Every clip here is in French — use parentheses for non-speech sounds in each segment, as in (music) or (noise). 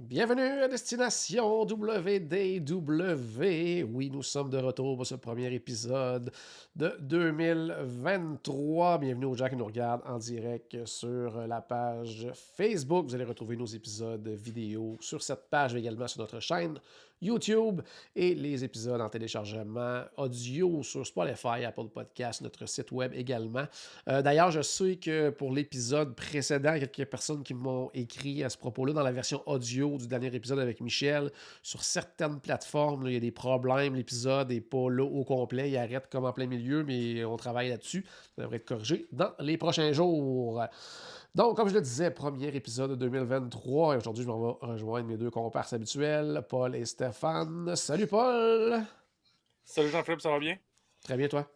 Bienvenue à Destination WDW. Oui, nous sommes de retour pour ce premier épisode de 2023. Bienvenue aux gens qui nous regardent en direct sur la page Facebook. Vous allez retrouver nos épisodes vidéo sur cette page, mais également sur notre chaîne YouTube et les épisodes en téléchargement audio sur Spotify, Apple Podcast, notre site web également. Euh, D'ailleurs, je sais que pour l'épisode précédent, quelques personnes qui m'ont écrit à ce propos-là dans la version audio du dernier épisode avec Michel. Sur certaines plateformes, il y a des problèmes. L'épisode n'est pas là au complet. Il arrête comme en plein milieu, mais on travaille là-dessus. Ça devrait être corrigé dans les prochains jours. Donc, comme je le disais, premier épisode de 2023. Et aujourd'hui, je m'en vais rejoindre mes deux comparses habituels, Paul et Stéphane. Salut, Paul! Salut Jean-Philippe, ça va bien? Très bien, toi?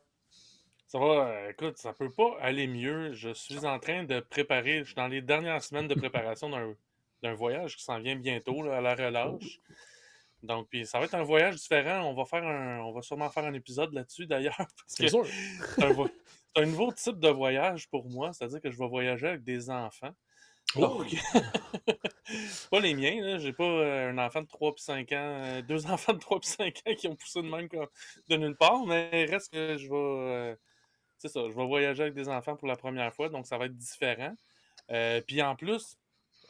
Ça va, euh, écoute, ça peut pas aller mieux. Je suis en train de préparer, je suis dans les dernières semaines de préparation d'un, voyage qui s'en vient bientôt là, à la relâche. Donc, puis ça va être un voyage différent. On va faire un, on va sûrement faire un épisode là-dessus d'ailleurs. (laughs) C'est sûr. c'est un, vo- c'est un nouveau type de voyage pour moi, c'est-à-dire que je vais voyager avec des enfants. Oh. Donc, (laughs) pas les miens, là. J'ai pas euh, un enfant de 3 puis 5 ans, euh, deux (laughs) enfants de 3 puis 5 ans qui ont poussé de même de nulle part, mais reste que je vais. euh, c'est ça, je vais voyager avec des enfants pour la première fois, donc ça va être différent. Euh, puis en plus,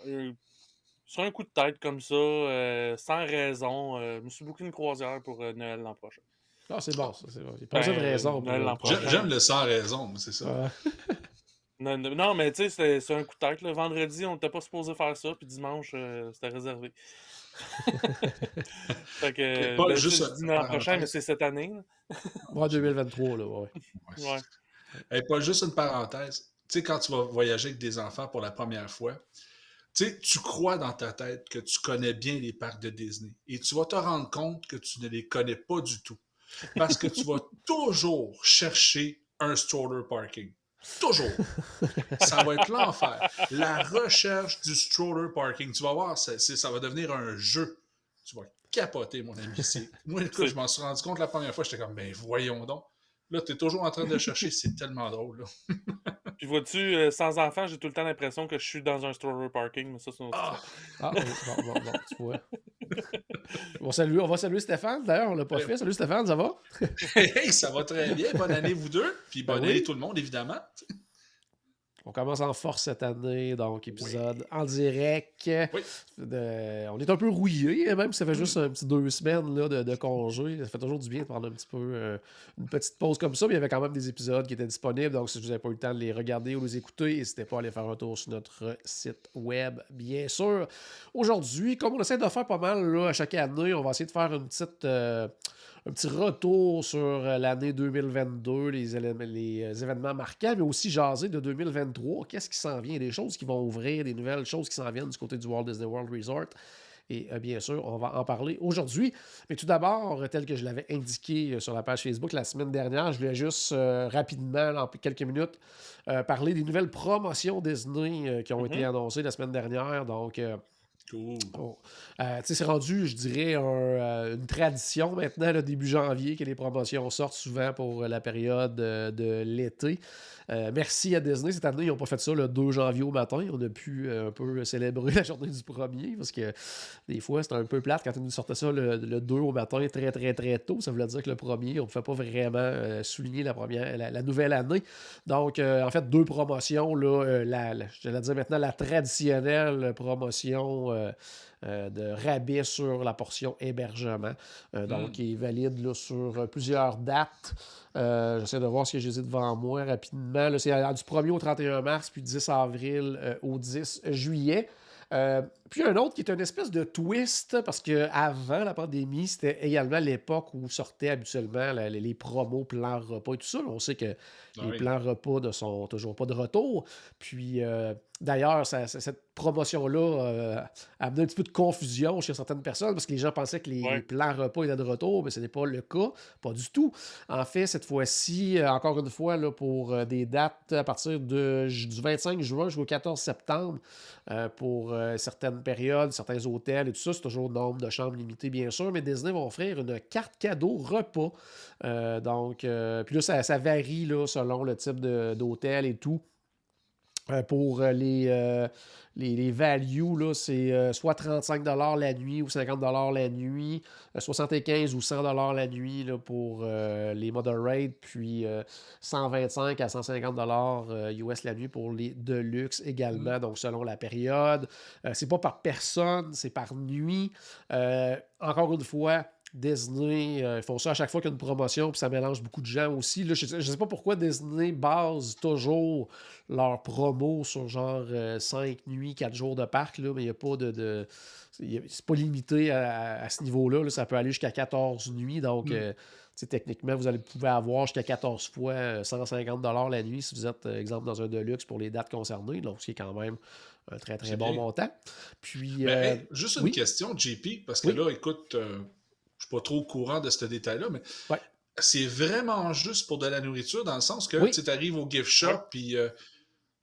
euh, sur un coup de tête comme ça, euh, sans raison, je me suis booké une croisière pour Noël l'an prochain. Ah, c'est bon, ça. C'est bon. Il n'y a pas besoin de Ben, raison. J'aime le sans raison, mais c'est ça. Ouais. (laughs) Non, non, non, mais tu sais, c'était c'est un coup de tête. là. Vendredi, on n'était pas supposé faire ça, puis dimanche, euh, c'était réservé. (laughs) fait que, Paul, ben, juste je dis un- l'an un- prochain, mais c'est cette année. Ouais, 2023, là, ouais. Ouais, Ouais. Hey, Paul, juste une parenthèse. Tu sais, quand tu vas voyager avec des enfants pour la première fois, tu sais, tu crois dans ta tête que tu connais bien les parcs de Disney. Et tu vas te rendre compte que tu ne les connais pas du tout. Parce que tu vas toujours chercher un stroller parking. Toujours. Ça va être l'enfer. La recherche du stroller parking. Tu vas voir, ça, va devenir un jeu. Tu vas capoter, mon ami. C'est- Moi, écoute, je m'en suis rendu compte la première fois. J'étais comme, ben voyons donc. Là, tu es toujours en train de le chercher. C'est tellement drôle. Là. Puis vois-tu, euh, sans enfant, j'ai tout le temps l'impression que je suis dans un stroller parking, mais ça, c'est une autre Ah! Ah, oui, bon, bon, bon, tu vois. (laughs) On, salue, on va saluer Stéphane. D'ailleurs, on l'a pas fait. Salut Stéphane, ça va? (laughs) Hey, ça va très bien. Bonne année, vous deux. Puis bonne Ben oui. année, tout le monde, évidemment. On commence en force cette année, donc épisode en direct. Oui. De- on est un peu rouillé, même si ça fait juste un petit deux semaines là, de, de congé. Ça fait toujours du bien de prendre un petit peu euh, une petite pause comme ça, mais il y avait quand même des épisodes qui étaient disponibles, donc si vous n'avez pas eu le temps de les regarder ou les écouter, n'hésitez pas à aller faire un tour sur notre site web, bien sûr. Aujourd'hui, comme on essaie de faire pas mal là, à chaque année, on va essayer de faire une petite... euh, un petit retour sur euh, l'année 2022, les, euh, événements marquants, mais aussi jaser de 2023. Qu'est-ce qui s'en vient? Des choses qui vont ouvrir, des nouvelles choses qui s'en viennent du côté du Walt Disney World Resort. Et euh, bien sûr, on va en parler aujourd'hui. Mais tout d'abord, tel que je l'avais indiqué sur la page Facebook la semaine dernière, je voulais juste euh, rapidement, en quelques minutes, euh, parler des nouvelles promotions Disney qui ont Mhm. été annoncées la semaine dernière. Donc, Cool. Bon. Euh, tu sais, c'est rendu, je dirais, euh, une tradition maintenant, le début janvier, que les promotions sortent souvent pour la période euh, de l'été. Euh, merci à Disney. Cette année, ils n'ont pas fait ça le 2 janvier au matin. On a pu euh, un peu célébrer (laughs) la journée du premier parce que des fois, c'était un peu plate quand ils nous sortaient ça le, le 2 au matin très, très, très tôt. Ça voulait dire que le premier, on ne pouvait pas vraiment euh, souligner la, première, la, la nouvelle année. Donc, euh, en fait, deux promotions. Là, euh, la, la- je vais dire maintenant la traditionnelle promotion euh, euh, de rabais sur la portion hébergement. Euh, donc, Mm. qui est valide là, sur plusieurs dates. J'essaie de voir ce que j'ai devant moi rapidement. C'est du 1er au 31 mars, puis 10 avril au 10 juillet. Euh, Puis un autre qui est une espèce de twist, parce qu'avant la pandémie, c'était également l'époque où sortaient habituellement les, les promos plans repas et tout ça. On sait que Ah les oui. plans repas ne sont toujours pas de retour. Puis euh, d'ailleurs, cette promotion-là euh, a amené un petit peu de confusion chez certaines personnes parce que les gens pensaient que les, Ouais. les plans repas étaient de retour, mais ce n'est pas le cas. Pas du tout. En fait, cette fois-ci, euh, encore une fois, là, pour euh, des dates à partir de, du 25 juin jusqu'au 14 septembre, euh, pour euh, périodes, certains hôtels et tout ça, c'est toujours nombre de chambres limitées, bien sûr, mais Disney va offrir une carte cadeau repas. Euh, donc, euh, puis là, ça, ça varie là, selon le type d'hôtel et tout. Euh, pour euh, les, euh, les, les values, c'est soit 35 la nuit ou 50 la nuit, euh, 75 ou 100 la nuit là, pour les moderate, puis euh, 125 à 150 euh, US la nuit pour les deluxe également, donc selon la période. C'est pas par personne, c'est par nuit. Encore une fois, Disney, euh, ils font ça à chaque fois qu'il y a une promotion, puis ça mélange beaucoup de gens aussi. Là, je ne sais pas pourquoi Disney base toujours leur promo sur genre 5 nuits, 4 jours de parc, là, mais il n'y a pas de. c'est pas limité à, à ce niveau-là. là. ça peut aller jusqu'à 14 nuits. Donc, Mm. euh, techniquement, vous allez pouvoir avoir jusqu'à 14 fois euh, 150 la nuit si vous êtes, euh, exemple, dans un Deluxe pour les dates concernées. Donc, ce qui est quand même un très, très bon bien. montant. Puis. Mais, euh, hey, juste une oui? question, JP, parce que Oui? là, écoute, euh, je suis pas trop au courant de ce détail-là, mais Ouais. c'est vraiment juste pour de la nourriture, dans le sens que Oui. tu arrives au gift shop, puis euh,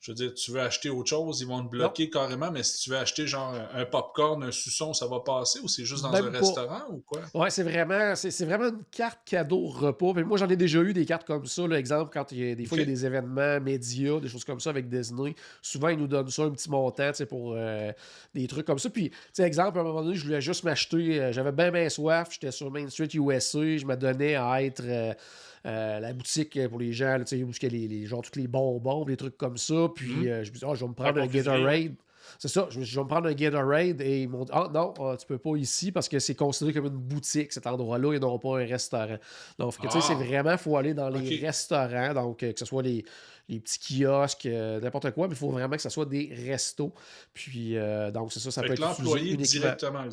je veux dire, tu veux acheter autre chose, ils vont te bloquer carrément, mais si tu veux acheter genre un, popcorn, un suçon, ça va passer, ou c'est juste dans Même un pas. restaurant, ou quoi? Ouais, c'est vraiment, c'est, c'est vraiment une carte cadeau repas. Puis moi, j'en ai déjà eu des cartes comme ça. Là, exemple, quand il y a, des fois, il y a des événements médias, des choses comme ça avec Disney. Souvent, ils nous donnent ça, un petit montant, pour euh, des trucs comme ça. Puis, tu sais, exemple, à un moment donné, je voulais juste m'acheter, euh, j'avais bien, bien soif. J'étais sur Main Street USA. Je me donnais à être euh, euh, la boutique pour les gens, tu sais, où il y a les, les, genre, tous les bonbons, des trucs comme ça. Puis, Mhm. euh, je me dis, ah, je vais me prendre un. Gatorade. C'est ça, je, vais me prendre un Gatorade et ils m'ont dit Ah non, euh, tu peux pas ici parce que c'est considéré comme une boutique, cet endroit-là, et non pas un restaurant. Donc, tu sais, Ah. c'est vraiment, il faut aller dans les restaurants, donc euh, que ce soit les, les petits kiosques, euh, n'importe quoi, mais il faut vraiment que ce soit des restos. Puis, euh, donc, c'est ça, ça Fait peut être l'employé directement. le-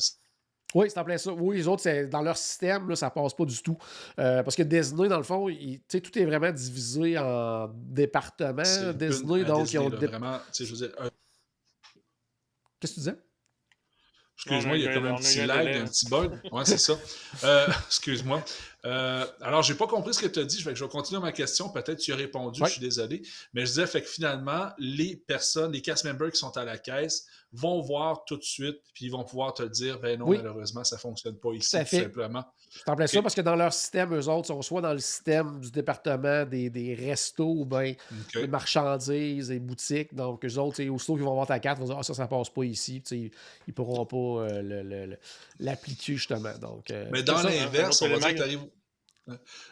Oui, c'est en plein ça. Oui, les autres, c'est- dans leur système, là, ça passe pas du tout. Euh, parce que Disney, dans le fond, il- tu sais, tout est vraiment divisé en départements. Disney, une- donc, ils ont. là, dé- Vraiment, tu sais, je veux dire, un- Qu'est-ce que tu disais? Excuse-moi, il y a comme un- petit lag, un petit bug. Ouais, c'est ça. Euh, (laughs) excuse-moi. Euh, alors, j'ai pas compris ce que tu as dit. Fait que je vais continuer ma question. Peut-être que tu as répondu. Ouais. Je suis désolé. Mais je disais, fait que finalement, les personnes, les cast members qui sont à la caisse vont voir tout de suite, puis ils vont pouvoir te dire, ben non, Oui. malheureusement, ça fonctionne pas ici, Tout simplement. C'est en plein ça Ok. parce que dans leur système, eux autres sont soit dans le système du département des, des restos ou bien des marchandises, des boutiques. Donc, eux autres, aussitôt qu'ils vont voir ta carte, ils vont dire Ah, ça, ça passe pas ici. Tu sais, ils pourront pas euh, l'appliquer, justement. Donc, euh, Mais dans l'inverse, on va dire que.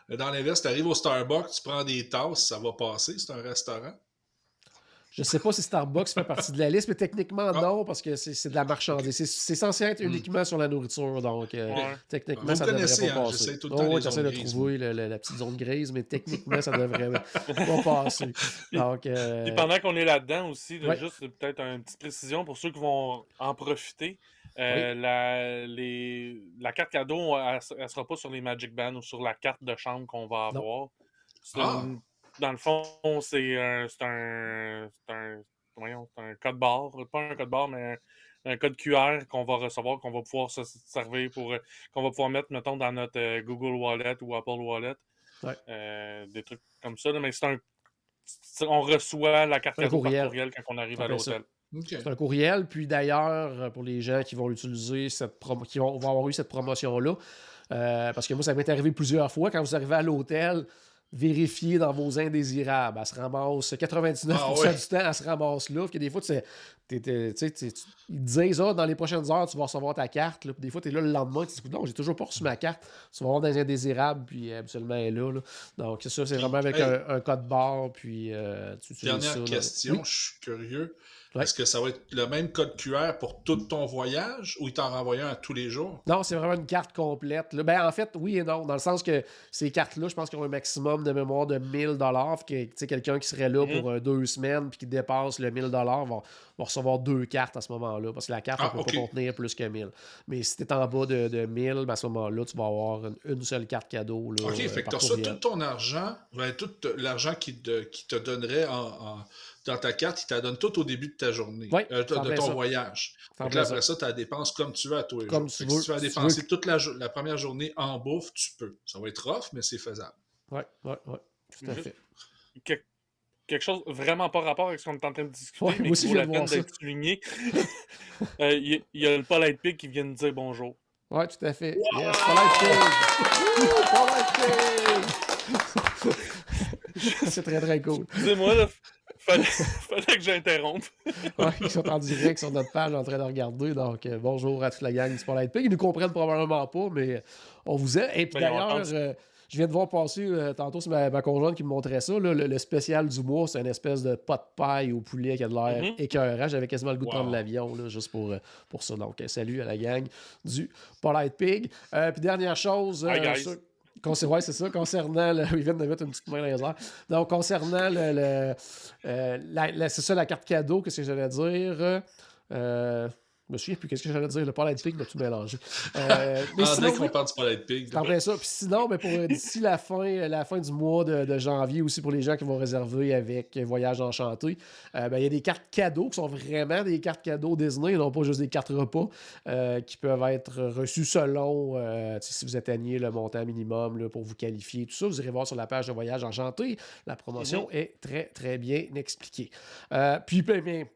Dans l'inverse, tu arrives au Starbucks, tu prends des tasses, ça va passer, c'est un restaurant. Je sais pas si Starbucks fait partie de la liste, mais techniquement, Ah. non, parce que c'est de la marchandise. C'est- C'est censé être Hmm. uniquement sur la nourriture. Donc, euh, Ouais. techniquement, Vous ça devrait pas hein, passer. j'essaie tout le Oh, temps de trouver le- le- la petite zone grise, mais techniquement, ça devrait (laughs) pas passer. Donc, euh, Puis pendant qu'on est là-dedans aussi, Ouais. juste peut-être une petite précision pour ceux qui vont en profiter. Euh, la, les- la carte cadeau, elle, ne sera pas sur les Magic Bands ou sur la carte de chambre qu'on va avoir. Ah. une- dans le fond, c'est un, c'est un, c'est un, code barre, pas un code barre, mais un, un code QR qu'on va recevoir, qu'on va pouvoir se servir pour, qu'on va pouvoir mettre, mettons, dans notre euh, Google Wallet ou Apple Wallet. Ouais. Euh, des trucs comme ça, là, mais c'est un on reçoit la carte Un cadeau courriel. par courriel quand on arrive à l'hôtel. C'est un courriel. Puis d'ailleurs, euh, pour les gens qui vont l'utiliser, qui vont, vont avoir eu cette promotion-là, euh, parce que moi, ça m'est arrivé plusieurs fois, quand vous arrivez à l'hôtel, vérifiez dans vos indésirables. Elle se ramasse 99% Ah du temps, elle se ramasse là. Puis que des fois, tu sais, tu tu- tu- ils te disent, ah, dans les prochaines heures, tu vas recevoir ta carte. là. Puis des fois, tu es là le lendemain, tu te dis, non, j'ai toujours pas reçu ma carte. Tu vas voir dans les indésirables, puis euh, absolument, elle est là. là. Donc, c'est ça, c'est vraiment avec Hey. un, un code barre, puis euh, tu utilises Dernière ça, question, Oui. je suis curieux. Ouais. Est-ce que ça va être le même code QR pour tout ton voyage ou il t'en renvoie un à tous les jours? Non, c'est vraiment une carte complète. là. Ben, en fait, oui et non. Dans le sens que ces cartes-là, je pense qu'ils ont un maximum de mémoire de 1000 dollars. que tu sais, quelqu'un qui serait là Mhm. pour euh, deux semaines puis qui dépasse le 1000 dollars va, va recevoir deux cartes à ce moment-là. parce que la carte Ah, ne peut ok. pas contenir plus que 1000. Mais si tu es en bas de, de 1000, ben, à ce moment-là, tu vas avoir une, une seule carte cadeau. Là, OK, euh, fait que par tu reçois courriel. tout ton argent, ben, tout l'argent qui te, qui te donnerait en, en- dans ta carte, il te la donne tout au début de ta journée, Oui, euh, de, ton ça. voyage. Là, ça. après ça, tu la dépenses comme tu veux à toi. Comme tu veux. Si tu veux la Si tu dépenser veux- toute la, première journée en bouffe, tu peux. Ça va être rough, mais c'est faisable. Oui, oui, oui. Tout à fait. Que- quelque chose vraiment pas rapport avec ce qu'on est en train de discuter, Ouais, mais qui je vaut la peine d'être souligné. (laughs) Euh, Il y, a- il y a le Polite Pig qui vient de dire bonjour. Oui, tout à fait. Yes, Polite Pig! Polite Pig! c'est très, très cool. Excusez-moi, là, fallait, (laughs) fallait que j'interrompe. (laughs) Ouais, ils sont en direct sur notre page en train de regarder. Donc, euh, bonjour à toute la gang du Spotlight Pig. Ils nous comprennent probablement pas, mais on vous aime. Et puis Ben, d'ailleurs, euh, je viens de voir passer euh, tantôt, c'est ma, ma conjointe qui me montrait ça. là, le, le spécial du mois, c'est une espèce de pot de paille au poulet qui a de l'air Mhm. écœurant. J'avais quasiment le goût de prendre l'avion, juste pour, euh, pour ça. Donc, euh, salut à la gang du Polite Pig. Euh, puis dernière chose. Hi, euh, guys. sur- Concer- ouais, c'est ça. Concernant. Le... (laughs) Ils viennent de mettre une petite main dans les airs. Donc, concernant le. le- euh, c'est ça, la carte cadeau, qu'est-ce que j'allais dire? Euh, je me souviens plus qu'est-ce que j'allais dire. Le Polite Pig, tout mélangé. (laughs) Euh, mais Ah, sinon, dès qu'on parle du Polite Pig, plein ça. Puis sinon, ben, pour euh, d'ici la fin, euh, la fin du mois de, de janvier, aussi pour les gens qui vont réserver avec Voyage Enchanté, euh, ben, il y a des cartes cadeaux qui sont vraiment des cartes cadeaux Disney, non pas juste des cartes repas, euh, qui peuvent être reçues selon tu si vous atteignez le montant minimum là, pour vous qualifier. Tout ça, vous irez voir sur la page de Voyage Enchanté. La promotion est très, très bien expliquée. Puis, ben, ben,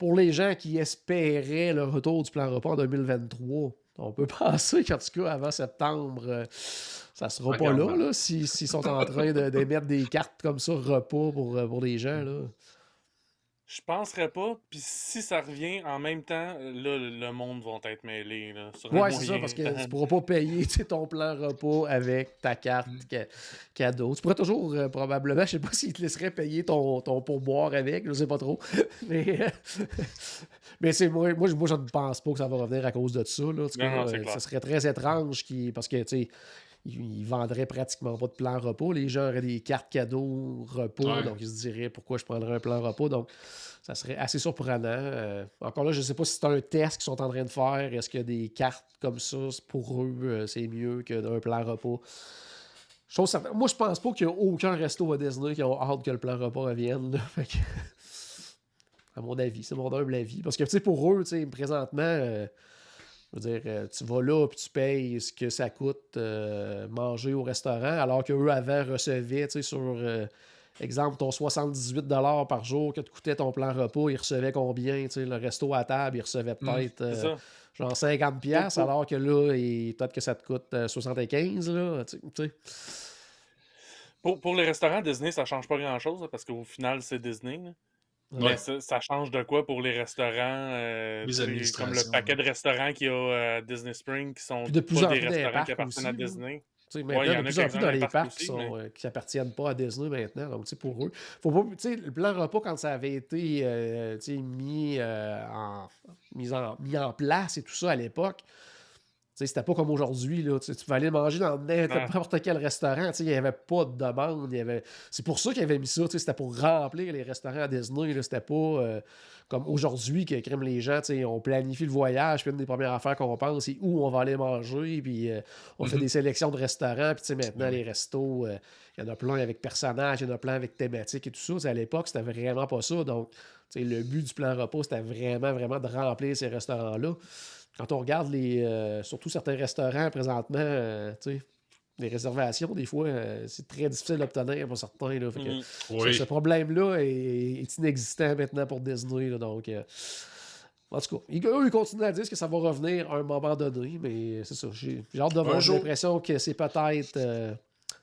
pour les gens qui espéraient le retour du plan repas en 2023, on peut (laughs) penser qu'en tout cas, avant septembre, euh, ça sera pas là, s'ils sont en train de, de mettre des cartes comme ça, repas pour, euh, pour les gens. Là. Je penserais pas. Puis si ça revient en même temps, là, le monde va être mêlé. Là, sur Ouais, c'est ça, parce que (laughs) tu pourras pas payer tu sais, ton plan repas avec ta carte ca- cadeau. Tu pourrais toujours, euh, probablement, je sais pas (laughs) s'ils te laisseraient payer ton, ton pourboire avec, je sais pas trop. (laughs) Mais, euh, mais c'est moi, moi, je- moi, je ne pense pas que ça va revenir à cause de ça. Là. Non, cas, non, euh, ça serait très étrange qui, parce que, tu sais, ils, vendraient pratiquement pas de plan repas. Les gens auraient des cartes cadeaux repas, Ouais. donc ils se diraient pourquoi je prendrais un plan repas. Donc, ça serait assez surprenant. Euh, encore là, je ne sais pas si c'est un test qu'ils sont en train de faire. Est-ce qu'il y a des cartes comme ça? Pour eux, euh, c'est mieux qu'un plan repas? Chose certaine. Moi, je pense pas qu'il y a aucun resto à Disney qui ont hâte que le plan repas revienne. là. (laughs) Fait que- À mon avis, c'est mon humble avis. Parce que, tu sais, pour eux, tu sais, présentement, euh, je veux dire, euh, tu vas là puis tu payes ce que ça coûte euh, manger au restaurant, alors qu'eux, avant, recevaient, tu sais, sur, euh, exemple, ton 78 par jour que te coûtait ton plan repas, ils recevaient combien, tu sais, le resto à table, ils recevaient peut-être Mm, euh, ça. genre 50 pièces alors que là, peut-être que ça te coûte euh, 75, là, tu sais. Pour, pour les restaurants Disney, ça change pas grand-chose, parce qu'au final, c'est Disney. là. Ouais. Mais ça, ça change de quoi pour les restaurants? euh, Les comme le paquet de restaurants qu'il y a à Disney Spring qui sont de plus pas en des plus dans les restaurants parcs qui appartiennent à aussi. Disney. Il y de a plus en plus quelques-uns dans les parcs qui mais- euh, pas à Disney maintenant. Donc, pour eux, faut pas, tu sais, le plan repas, quand ça avait été euh, tu sais, mis, euh, en, mis, en, mis en place et tout ça à l'époque, c'était pas comme aujourd'hui. Tu pouvais aller manger dans n'importe quel restaurant. Il n'y avait pas de demande. y avait... C'est pour ça qu'ils avaient mis ça. C'était pour remplir les restaurants à Disney. C'était pas euh, comme aujourd'hui que les gens. On planifie le voyage. Puis une des premières affaires qu'on pense, c'est où on va aller manger. Puis euh, on fait Mhm. des sélections de restaurants. Puis maintenant, les restos, euh, il y en a plein avec personnages, il y en a plein avec thématiques et tout ça. À l'époque, c'était vraiment pas ça. Donc, le but du plan repas, c'était vraiment, vraiment de remplir ces restaurants-là. Quand on regarde les, euh, surtout certains restaurants présentement, euh, tu sais, les réservations, des fois, euh, c'est très difficile d'obtenir pour certains. Là, Fait que Mhm. ce- Oui. Ce, problème-là est, est inexistant maintenant pour Disney. là, donc, euh, en tout cas, ils, eux, ils continuent à dire que ça va revenir à un moment donné, mais c'est ça. J'ai j'ai hâte de voir. J'ai jour. l'impression que c'est peut-être. euh,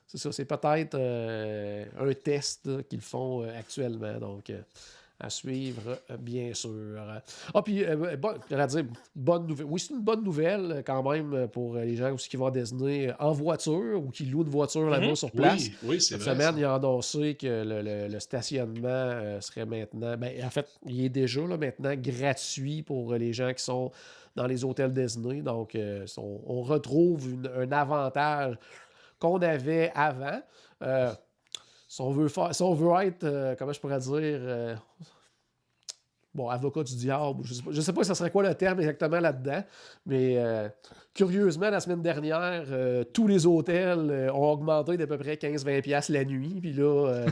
c'est ça, c'est peut-être euh, un test là, qu'ils font euh, actuellement. Donc, euh, à suivre, euh, bien sûr. Ah, puis, euh, bon, j'allais dire, bonne nouvelle. Oui, c'est une bonne nouvelle euh, quand même euh, pour euh, les gens aussi qui vont à Disney euh, en voiture ou qui louent une voiture là-bas Mhm. sur place. Oui, oui, c'est Cette vrai. semaine, ça. il a annoncé que le, le- le stationnement euh, serait maintenant. Ben, en fait, il est déjà là, maintenant gratuit pour euh, les gens qui sont dans les hôtels Disney. Donc, euh, on, on retrouve une- un avantage qu'on avait avant. Si on veut faire, si on veut être, euh, comment je pourrais dire, euh, bon, avocat du diable. Je sais pas, je sais pas ça serait quoi le terme exactement là-dedans, mais euh, curieusement, la semaine dernière, euh, tous les hôtels euh, ont augmenté d'à peu près 15-20$ la nuit. Puis là,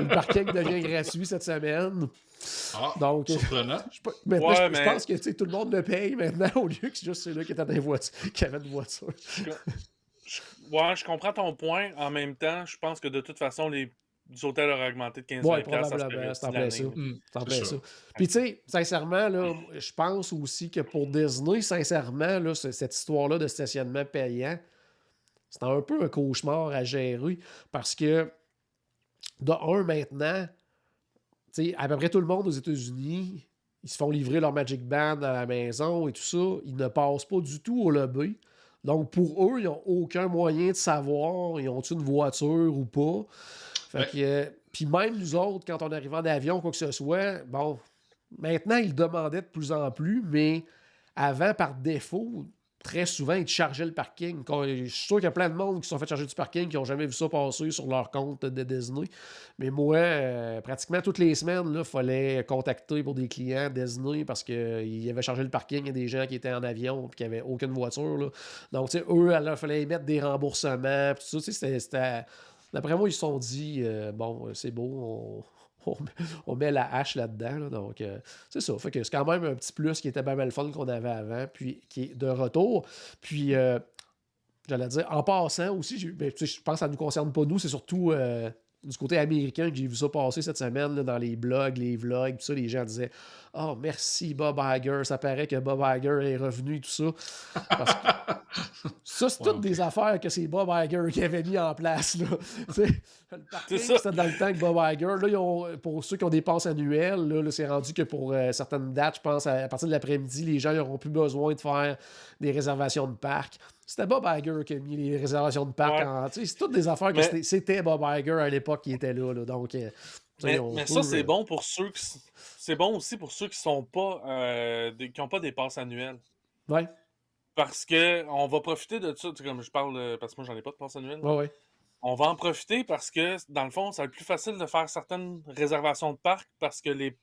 le parking (laughs) devient gratuit cette semaine. Ah, Donc, surprenant. Je, maintenant, Ouais, je- je mais- pense que tu sais, tout le monde le paye maintenant (laughs) au lieu que c'est juste ceux-là qui, étaient dans voitures- qui avaient une voiture. Ouais, je comprends ton point. En même temps, je pense que de toute façon, les hôtels auraient augmenté de 15 Ouais, 20 ça se probablement, ça. Hmm, C'est en c'est plein ça. ça. Puis tu sais, sincèrement, là, je pense aussi que pour Disney, sincèrement, là, ce- cette histoire-là de stationnement payant, c'est un peu un cauchemar à gérer parce que, de un, maintenant, tu sais, à peu près tout le monde aux États-Unis, ils se font livrer leur Magic Band à la maison et tout ça. Ils ne passent pas du tout au lobby. Donc, pour eux, ils n'ont aucun moyen de savoir ils ont une voiture ou pas. Fait Ouais. que, euh, puis même nous autres, quand on arrivait en avion, quoi que ce soit, bon, maintenant, ils demandaient de plus en plus, mais avant, par défaut, très souvent, ils te le parking. Je suis sûr qu'il y a plein de monde qui se sont fait charger du parking qui n'ont jamais vu ça passer sur leur compte de Disney. Mais moi, euh, pratiquement toutes les semaines, il fallait contacter pour des clients Disney parce qu'ils avaient chargé le parking. A des gens qui étaient en avion et qui n'avaient aucune voiture. là. Donc, eux, il fallait émettre des remboursements. ça, c'était. D'après moi, ils se sont dit, euh, bon, c'est beau, on, on met- la hache là-dedans. là. donc, euh, c'est ça. Que c'est quand même un petit plus qui était bien mal fun qu'on avait avant, puis qui est de retour. Puis, euh, j'allais dire, en passant aussi, ben, je pense que ça ne nous concerne pas nous, c'est surtout euh, du côté américain que j'ai vu ça passer cette semaine dans les blogs, les vlogs, tout ça, les gens disaient Oh, merci Bob Iger, ça paraît que Bob Iger est revenu, tout ça. Parce que ça, c'est toutes des affaires que c'est Bob Iger qui avait mis en place. Là. (laughs) Le parking, c'était dans le temps que Bob Iger. Là, ils ont- pour ceux qui ont des passes annuelles, là, là, c'est rendu que pour euh, certaines dates, je pense, à, à partir de l'après-midi, les gens n'auront plus besoin de faire des réservations de parc. C'était Bob Iger qui a mis les réservations de parc Ouais. en. C'est toutes des affaires que Mais- c'était- c'était Bob Iger à l'époque qui était là. là. donc, euh, Mais, ça, c'est euh, bon pour ceux qui. C'est bon aussi pour ceux qui sont pas euh, des- qui n'ont pas des passes annuelles. Ouais, Parce que on va profiter de ça. tu sais, Comme je parle, parce que moi, j'en ai pas de passe annuelle. ouais, ouais. On va en profiter parce que, dans le fond, ça va être plus facile de faire certaines réservations de parc parce que les,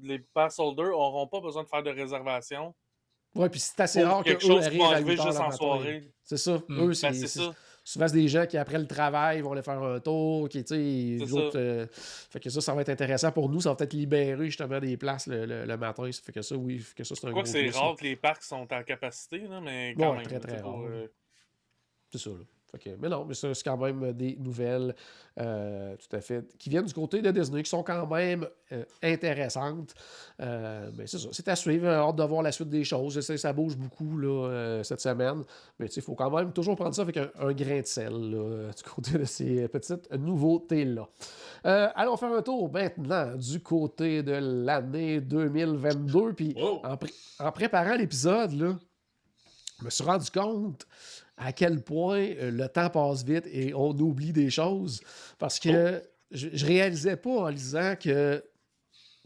les pass holders n'auront pas besoin de faire de réservation. Ouais, puis c'est assez rare que quelque eux chose à arriver 8 heures juste en soirée. C'est ça. Hmm. Eux, Ben, c'est- ça. Souvent c'est des gens qui après le travail vont aller faire un tour, qui autres, ça. euh, fait que ça, ça va être intéressant pour nous, ça va peut-être libérer justement des places le, le- le matin, ça fait que ça, oui, fait que ça c'est un gros que c'est rare que les parcs sont à capacité, là, mais quand Ouais, même. très, très rare. euh, C'est ça, là. Mais non, mais ça, c'est quand même des nouvelles euh, tout à fait qui viennent du côté de Disney, qui sont quand même euh, intéressantes. Euh, mais c'est ça, c'est à suivre. euh, Hâte de voir la suite des choses. Je sais, ça bouge beaucoup là, euh, cette semaine. Mais il faut quand même toujours prendre ça avec un, un grain de sel là, euh, du côté de ces petites nouveautés-là. Euh, allons faire un tour maintenant du côté de l'année 2022. Puis Oh! en, en préparant l'épisode, là, je me suis rendu compte à quel point euh, le temps passe vite et on oublie des choses. Parce que je, je réalisais pas en lisant que,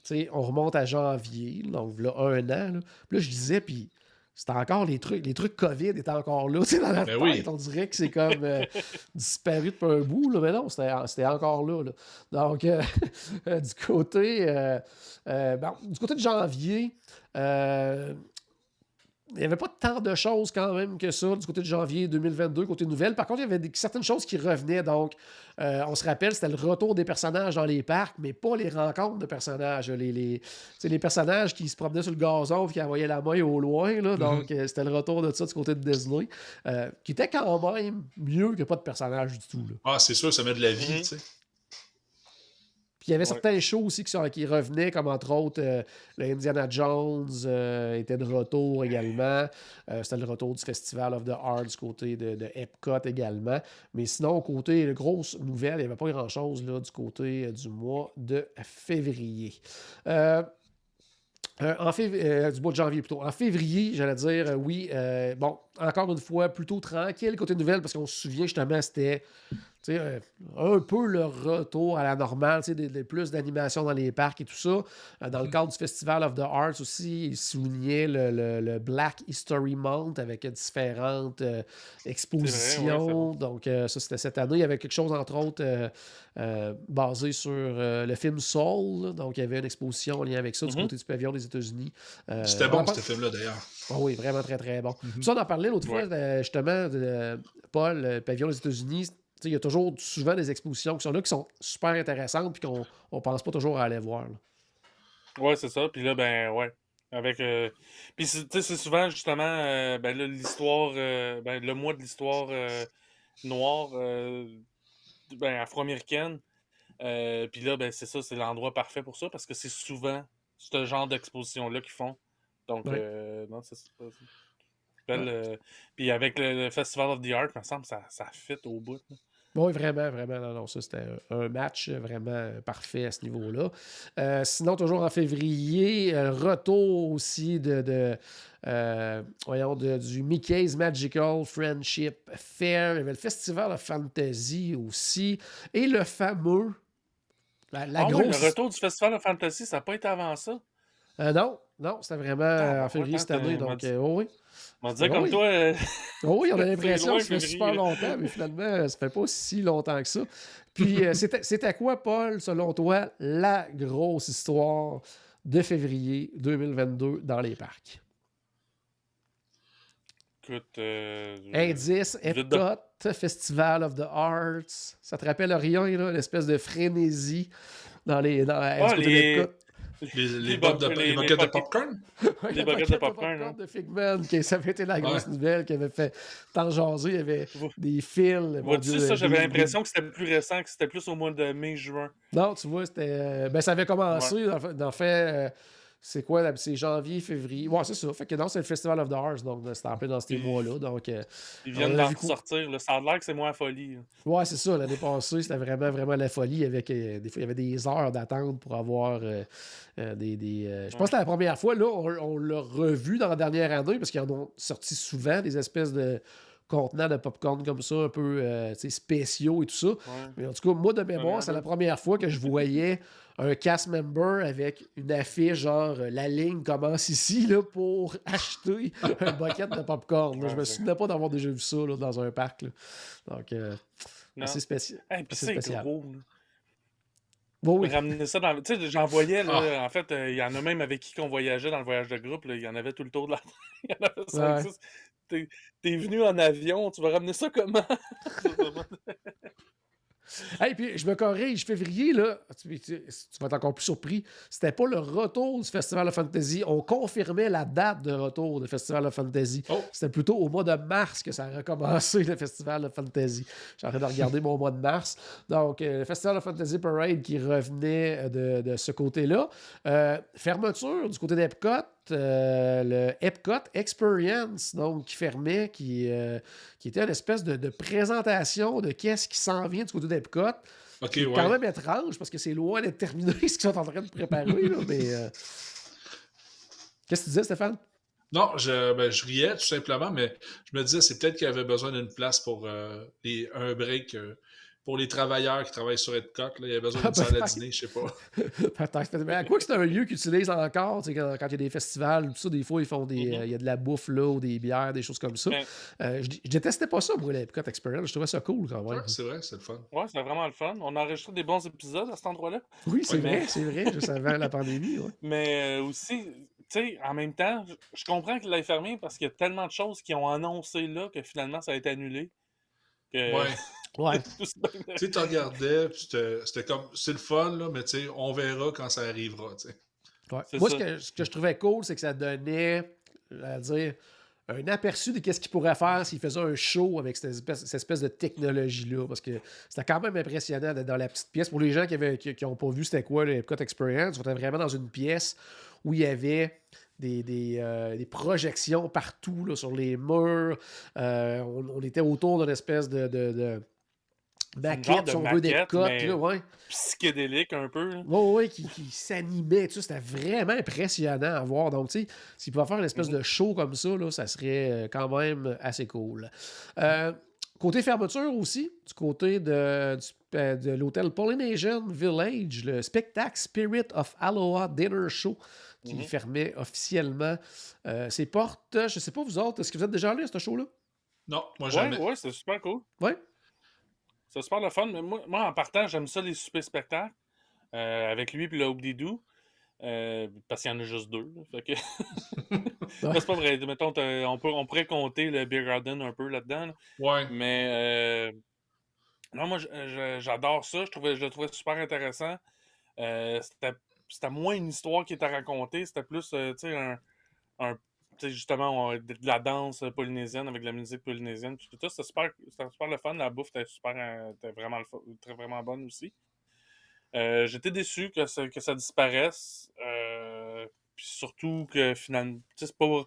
tu sais, on remonte à janvier, donc là, un an. Là, Puis là, je disais, puis c'était encore les trucs, les trucs COVID étaient encore là, (laughs) tu sais, dans la Ben tête. oui. On dirait que c'est comme euh, (laughs) disparu depuis un bout, là, mais non, c'était encore là. là. Donc, euh, (laughs) du côté, euh, du côté de janvier, euh, il n'y avait pas tant de choses quand même que ça du côté de janvier 2022, côté nouvelle. Par contre, il y avait des- certaines choses qui revenaient. Donc, euh, on se rappelle, c'était le retour des personnages dans les parcs, mais pas les rencontres de personnages. Les, les, les personnages qui se promenaient sur le gazon et qui envoyaient la main au loin. Là, donc, euh, c'était le retour de ça du côté de Disney, euh, qui était quand même mieux que pas de personnages du tout. là. Ah, c'est sûr, ça met de la vie, Mhm. tu sais. Il y avait Ouais. certains shows aussi qui, sont- qui revenaient, comme entre autres euh, le Indiana Jones euh, était de retour également. Euh, C'était le retour du Festival of the Arts du côté de, de Epcot également. Mais sinon, côté de grosses nouvelles, il n'y avait pas grand-chose là, du côté euh, du mois de février. Euh, en fév- euh, du mois de janvier plutôt. En février, j'allais dire, euh, oui, bon, encore une fois, plutôt tranquille côté nouvelles, parce qu'on se souvient justement, c'était un peu le retour à la normale, des, des, plus d'animation dans les parcs et tout ça. Euh, dans le cadre du Festival of the Arts aussi, il soulignait le, le, Black History Month avec différentes euh, expositions. Donc, ça, c'était cette année. Il y avait quelque chose, entre autres, basé sur le film Soul. Donc, il y avait une exposition en lien avec ça du mm-hmm. côté du pavillon des États-Unis. c'était bon, ce film-là, d'ailleurs. Oh, oui, vraiment très, très bon. Mm-hmm. Ça, on en parlait l'autre fois, justement, de Paul, le pavillon des États-Unis il y a toujours souvent des expositions qui sont là qui sont super intéressantes puis qu'on ne pense pas toujours à aller voir. Oui, c'est ça. Puis là, ben ouais. Avec. Euh... Puis c'est souvent justement euh, ben, l'histoire. Euh, ben, le mois de l'histoire noire ben, afro-américaine. puis là, ben, c'est ça, c'est l'endroit parfait pour ça parce que c'est souvent ce genre d'exposition-là qu'ils font. Donc, non, c'est ça. puis avec le, Festival of the Art, il me semble ça, ça fit au bout. Oui, vraiment, vraiment. Non, non, ça, c'était un match vraiment parfait à ce niveau-là. Euh, sinon, toujours en février, retour aussi de, de euh, voyons, du Mickey's Magical Friendship Fair. Il y avait le Festival de Fantasy aussi. Et le fameux. La, ah grosse... le retour du Festival de Fantasy, ça n'a pas été avant ça? Euh, non, non, c'était vraiment ah, en février cette année. Donc, oh oui. On dirait comme toi. Euh, oh oui, on a (laughs) l'impression que ça fait super longtemps, mais finalement, ça fait pas si longtemps que ça. Puis, euh, (laughs) c'était quoi, Paul, selon toi, la grosse histoire de février 2022 dans les parcs? Écoute. Euh, Indice, Epcot, Festival of the Arts. Ça te rappelle rien, l'espèce de frénésie dans les. Dans, ah, les... Les, les, bottes de, les, de popcorn? les boquettes de popcorn. Hein. de Figman, qui, ça avait été la grosse nouvelle qui avait fait tant jaser. Il y avait des fils. tu ça, j'avais l'impression que c'était plus récent, que c'était plus au mois de mai-juin. Non, tu vois, c'était. Euh, ben, ça avait commencé, en fait. Euh, c'est quoi C'est janvier, février? Ouais, c'est ça. Fait que non, c'est le Festival of the Arts, donc c'était en peu dans ces mois-là. Donc, euh, Ils viennent d'en sortir. Ça a l'air que c'est moins la folie. Ouais, c'est ça. L'année passée, c'était vraiment, vraiment la folie. Avec, des fois, il y avait des heures d'attente pour avoir euh, des. des euh, je pense que c'était la première fois, là, on, l'a revu dans la dernière année parce qu'ils en ont sorti souvent des espèces de contenants de popcorn comme ça, un peu euh, spéciaux et tout ça. Mais en tout cas, moi, de mémoire, c'est la première fois que je voyais un cast member avec une affiche genre la ligne commence ici là, pour (laughs) acheter un bucket de popcorn. Je je me souviens pas d'avoir déjà vu ça là, dans un parc. Donc, c'est spécial. c'est Gros, oui. Ramener ça dans. Tu sais, j'en voyais, là, ah. en fait, euh, il y en a même avec qui qu'on voyageait dans le voyage de groupe, il y en avait tout le tour de la. (laughs) il y en avait ça. T'es es venu en avion, tu vas ramener ça comment? (laughs) Et (laughs) puis je me corrige, février, là, tu, vas être encore plus surpris, c'était pas le retour du Festival of Fantasy. On confirmait la date de retour du Festival of Fantasy. Oh. C'était plutôt au mois de mars que ça a recommencé, le Festival of Fantasy. J'ai de regarder mon mois de mars. Donc, euh, le Festival of Fantasy Parade qui revenait de, ce côté-là. Euh, fermeture du côté d'Epcot. Euh, le Epcot Experience, donc qui fermait, qui, euh, qui était une espèce de, présentation de qu'est-ce qui s'en vient du côté d'Epcot. c'est quand même étrange parce que c'est loin d'être terminé (laughs) ce qu'ils sont en train de préparer. mais euh, qu'est-ce que tu disais, Stéphane? Non, je, ben, je riais tout simplement, mais je me disais c'est peut-être qu'il y avait besoin d'une place pour les, un break pour les travailleurs qui travaillent sur Epcot. il y a besoin d'une salle à dîner, je sais pas. (laughs) Mais à quoi que c'est un lieu qu'ils utilisent encore, quand, quand il y a des festivals, tout ça, des fois, ils font des. Mm-hmm. Euh, il y a de la bouffe là, ou des bières, des choses comme ça. Euh, je, détestais pas ça, pour l'Epcot Experience. Je trouvais ça cool quand même. c'est vrai, c'est le fun. Ouais, c'est vraiment le fun. On a enregistré des bons épisodes à cet endroit-là. Oui, c'est vrai, c'est vrai, juste avant la pandémie. (laughs) Mais euh, aussi, tu sais, en même temps, je comprends qu'il l'ait fermé parce qu'il y a tellement de choses qui ont annoncé là que finalement ça a été annulé. Que... Ouais. Ouais. (laughs) tu sais, tu regardais, c'était comme, c'est le fun, là, mais tu sais, on verra quand ça arrivera, tu sais. Ouais. Moi, ce que, ce que, je trouvais cool, c'est que ça donnait, à dire, un aperçu de qu'est-ce qu'il pourrait faire s'il faisait un show avec cette espèce, cette espèce de technologie-là. Parce que c'était quand même impressionnant d'être dans la petite pièce. Pour les gens qui n'ont qui, qui pas vu c'était quoi le Epcot Experience, on était vraiment dans une pièce où il y avait des, des, euh, des, projections partout là, sur les murs. Euh, on, était autour d'une espèce de, de maquette, si on veut, des cotes. Là, ouais. Psychédélique un peu. Oui, oui, qui, qui s'animait. C'était vraiment impressionnant à voir. Donc, tu sais, s'il pouvait faire une espèce mm-hmm. de show comme ça, là, ça serait euh, quand même assez cool. Euh, Côté fermeture aussi, du côté de, du- euh, de l'hôtel Polynesian Village, le spectacle Spirit of Aloha Dinner Show qui Mhm. fermait officiellement euh, ses portes. Je ne sais pas, vous autres, est-ce que vous êtes déjà allés à ce show-là? Non, moi Ouais, jamais. ouais, c'est super cool. Oui. C'est super le fun. Mais moi, moi, en partant, j'aime ça les super spectacles. euh, avec lui et le Hoop euh, parce qu'il y en a juste deux. que... (laughs) (laughs) C'est pas vrai. Mettons, on, peut, on pourrait compter le Beer Garden un peu là-dedans. là. Ouais. Mais euh, non, moi, j'adore ça. Je, trouvais, je le trouvais super intéressant. Euh, c'était, c'était moins une histoire qui était racontée. C'était plus, euh, tu sais, un, un- justement, on- de la danse polynésienne avec la musique polynésienne. Tout ça, c'était super, super le fun. La bouffe était super, euh, vraiment, très, vraiment bonne aussi. Euh, J'étais déçu que ça, que ça disparaisse. euh, puis surtout que finalement, c'est pas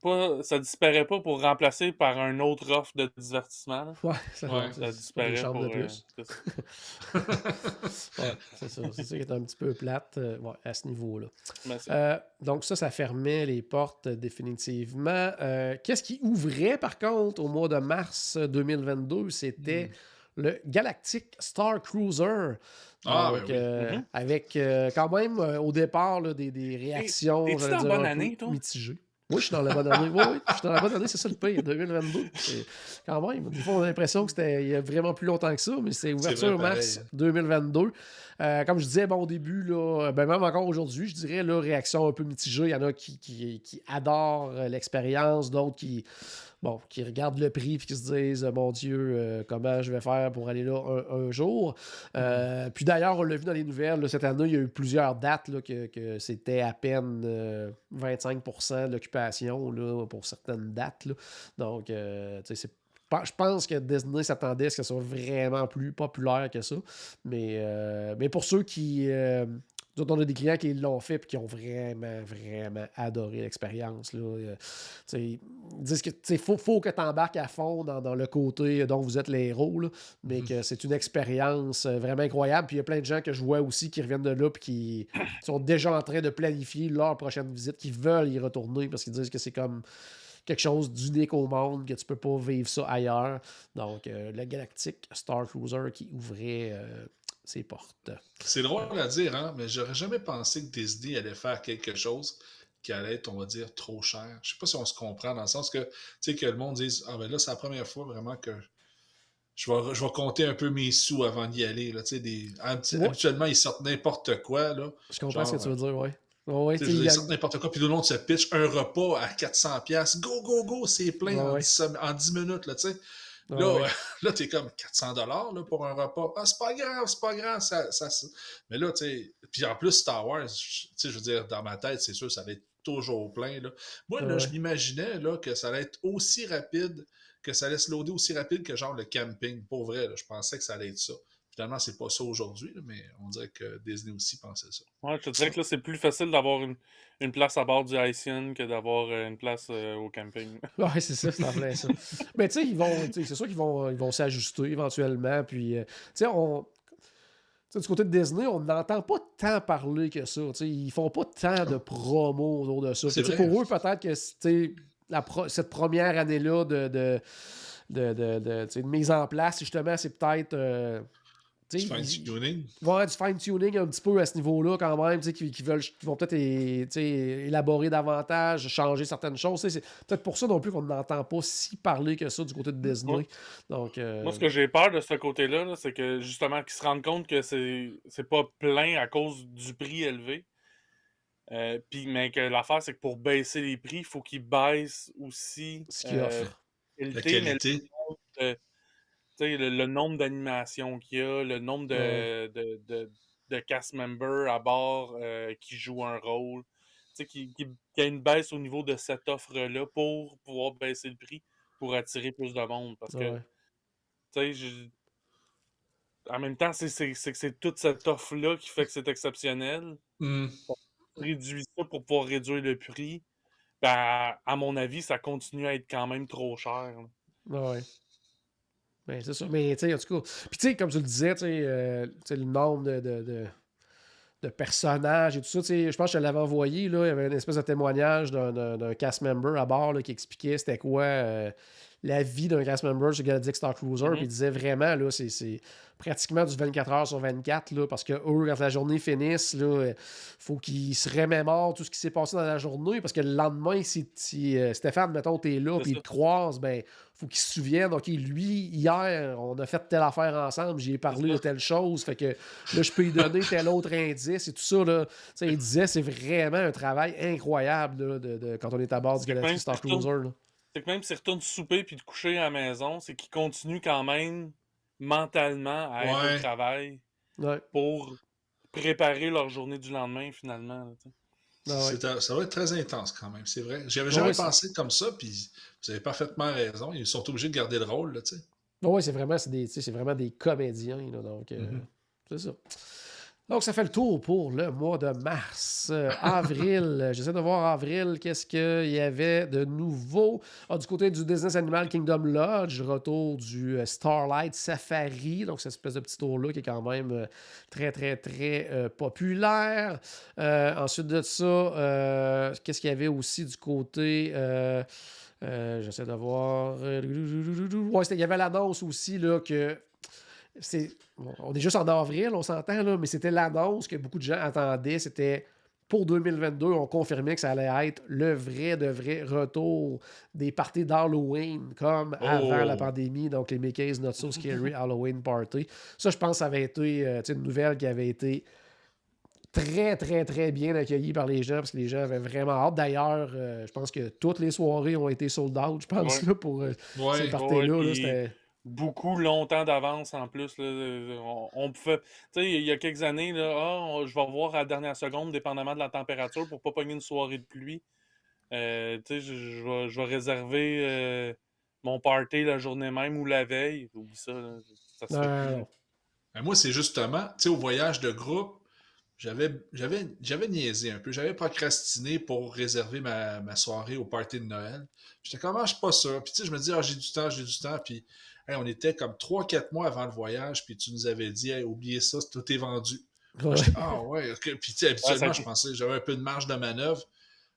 pas, ça disparaît pas pour remplacer par un autre offre de divertissement. là. Ouais, ça, Ouais, disparaît chambres pour. de euh, plus. c'est ça. (laughs) Ouais, c'est ça. C'est ça qui est un petit peu plate euh, ouais, à ce niveau-là. C'est- Euh, donc ça, ça fermait les portes définitivement. Euh, Qu'est-ce qui ouvrait par contre au mois de mars 2022? C'était le Galactic Star Cruiser. Ah, Donc, ben oui. euh, Mhm. avec euh, quand même euh, au départ là, des, des réactions. bonne année, toi? Mitigées. Oui, je suis dans la bonne année. Oui, oui, je suis dans la bonne année, c'est ça le pire, 2022. C'est quand même. Des fois, on a l'impression que c'était il y a vraiment plus longtemps que ça, mais c'est ouverture mars pareil. 2022. Euh, comme je disais, bon, au début, là, ben même encore aujourd'hui, je dirais, là, réaction un peu mitigée. Il y en a qui, qui, qui adorent euh, l'expérience, d'autres qui, bon, qui regardent le prix et qui se disent, mon Dieu, euh, comment je vais faire pour aller là un, un jour. Euh, Puis d'ailleurs, on l'a vu dans les nouvelles, là, cette année, il y a eu plusieurs dates là, que, que c'était à peine euh, 25 de l'occupation là, pour certaines dates. là. Donc, euh, tu sais, c'est je pense que Disney s'attendait à ce que ça soit vraiment plus populaire que ça. Mais, euh, mais pour ceux qui. euh, nous on a des clients qui l'ont fait et qui ont vraiment, vraiment adoré l'expérience. Euh, Ils disent que il faut, faut que tu embarques à fond dans, dans le côté dont vous êtes les héros, là, mais que c'est une expérience euh, vraiment incroyable. Puis il y a plein de gens que je vois aussi qui reviennent de là et qui (coughs) sont déjà en train de planifier leur prochaine visite, qui veulent y retourner parce qu'ils disent que c'est comme quelque chose d'unique au monde, que tu peux pas vivre ça ailleurs. Donc, euh, le Galactic Star Cruiser qui ouvrait euh, ses portes. C'est drôle à dire, hein, mais j'aurais jamais pensé que Disney allait faire quelque chose qui allait être, on va dire, trop cher. Je sais pas si on se comprend dans le sens que, tu sais, que le monde dise Ah ben là, c'est la première fois vraiment que je vais, je vais compter un peu mes sous avant d'y aller. Là, des... Ouais. Habituellement, ils sortent n'importe quoi. Là. Je comprends Genre, ce que tu veux dire, oui. Ouais, a- Ils sortent n'importe quoi, puis tout le monde se pitch un repas à 400$. Go, go, go, c'est plein Ouais, en, ouais. 10, sem- en 10 minutes. Là, tu Ouais, Là, ouais. euh, (laughs) là t'es comme 400 dollars pour un repas. Ah, c'est pas grave, c'est pas grave. Ça, ça, Mais là, tu sais, puis en plus, Star Wars, tu sais, je veux dire, dans ma tête, c'est sûr, ça allait être toujours plein. Là. Moi, là, Ouais. je m'imaginais là, que ça allait être aussi rapide, que ça allait se loader aussi rapide que genre le camping. Pour vrai, là, je pensais que ça allait être ça. Finalement, c'est pas ça aujourd'hui, mais on dirait que Disney aussi pensait ça. Ouais, je te dirais que là, c'est plus facile d'avoir une, une place à bord du Haitian que d'avoir euh, une place euh, au camping. (laughs) Ouais, c'est ça, c'est en plein ça. Mais tu sais, ils vont, c'est sûr qu'ils vont, ils vont s'ajuster éventuellement. Puis, euh, tu sais, on. du côté de Disney, on n'entend pas tant parler que ça. tu sais, Ils font pas tant de promos autour de ça. Pour eux, peut-être que la pro- cette première année-là de, de, de, de, de, tu sais, de mise en place, justement, c'est peut-être. euh, tu sais, Tu fais un ils- tuning. il va y avoir du fine-tuning un petit peu à ce niveau-là quand même, tu sais, qui, qui veulent, qui vont peut-être élaborer davantage, changer certaines choses. C'est peut-être pour ça non plus qu'on n'entend pas si parler que ça du côté de Disney. Ouais. Donc, euh, Moi, ce que j'ai peur de ce côté-là, là, c'est que justement qu'ils se rendent compte que c'est c'est pas plein à cause du prix élevé. Euh, puis, mais que l'affaire, c'est que pour baisser les prix, il faut qu'ils baissent aussi ce qu'il euh, offre. La qualité, mais qualité. Le, le, nombre d'animations qu'il y a, le nombre de, de, de, de cast members à bord euh, qui jouent un rôle. Qu'il- qu'il y a une baisse au niveau de cette offre-là pour pouvoir baisser le prix, pour attirer plus de monde. Parce que Ouais. je- en même temps, c'est toute cette offre-là qui fait que c'est exceptionnel. Hmm. Réduit ça pour pouvoir réduire le prix. Ben, à, à mon avis, ça continue à être quand même trop cher. là. Ouais. Ben, c'est ça. Mais, tu sais, en tout cas. Puis, tu sais, comme tu le disais, tu euh, le nombre de, de, de- personnages et tout ça, je pense que je l'avais envoyé, là. Il y avait une espèce de témoignage d'un- d'un cast member à bord qui expliquait c'était quoi euh, la vie d'un cast member sur Galactic Star Cruiser. Puis il disait vraiment, là, c'est- pratiquement du 24 heures sur 24, là, parce que eux, quand la journée finisse, là, euh, faut qu'ils se remémorent tout ce qui s'est passé dans la journée, parce que le lendemain, si, si, euh, Stéphane, mettons, t'es là, puis il te croise, ben, faut qu'il se souvienne, OK, lui, hier, on a fait telle affaire ensemble, j'y ai parlé de telle chose, fait que là, je peux lui donner tel autre indice et tout ça, là. Il disait, c'est vraiment un travail incroyable, là, de, de- quand on est à bord du Galactic Star Cruiser, là. C'est que même s'ils retournent souper puis de coucher à la maison, c'est qu'ils continuent quand même mentalement à être Ouais. au travail Ouais. pour préparer leur journée du lendemain, finalement. là. Ah ouais. Ça va être très intense quand même, c'est vrai. J'avais Ouais, jamais pensé comme ça, puis vous avez parfaitement raison. Ils sont obligés de garder le rôle, là, tu sais. Oui, c'est vraiment, c'est des, tu sais, c'est vraiment des comédiens. là, donc, euh, Mhm. c'est ça. Donc, ça fait le tour pour le mois de mars. Euh, (laughs) avril, j'essaie de voir avril, qu'est-ce qu'il y avait de nouveau. Ah, du côté du Business Animal Kingdom Lodge, retour du euh, Starlight Safari. Donc, cette espèce de petit tour-là qui est quand même euh, très, très, très euh, populaire. Euh, ensuite de ça, qu'est-ce qu'il y avait aussi du côté. J'essaie de voir. Ouais, il y avait l'annonce aussi là, que. C'est on est juste en avril, on s'entend, là, mais c'était l'annonce que beaucoup de gens attendaient. C'était pour 2022, on confirmait que ça allait être le vrai de vrai retour des parties d'Halloween, comme avant Oh. la pandémie, donc les Mickey's Not So Scary (laughs) Halloween Party. Ça, je pense que ça avait été euh, une nouvelle qui avait été très, très, très bien accueillie par les gens parce que les gens avaient vraiment hâte. D'ailleurs, euh, je pense que toutes les soirées ont été sold out, je pense, Ouais. là, pour euh, Ouais. ces parties-là. ouais, là, Beaucoup longtemps d'avance en plus. Là, on, on pouvait. Tu sais, il y a quelques années, là, on- je vais voir à la dernière seconde, dépendamment de la température, pour pas pogner une soirée de pluie. Euh, tu sais, je, je vais, je vais réserver euh, mon party la journée même ou la veille. Oublie ça. là, ça se fait. Ben, moi, c'est justement, tu sais, au voyage de groupe, j'avais, j'avais, j'avais niaisé un peu. J'avais procrastiné pour réserver ma, ma soirée au party de Noël. J'étais comme, ah, je suis pas sûr. Puis, tu sais, je me dis, ah, j'ai du temps, j'ai du temps. Puis, hey, on était comme 3-4 mois avant le voyage. Puis, tu nous avais dit, hey, oubliez ça, tout est vendu. Ouais. Ah, ouais, ok. Puis, tu sais, habituellement, je pensais, j'avais un peu de marge de manœuvre.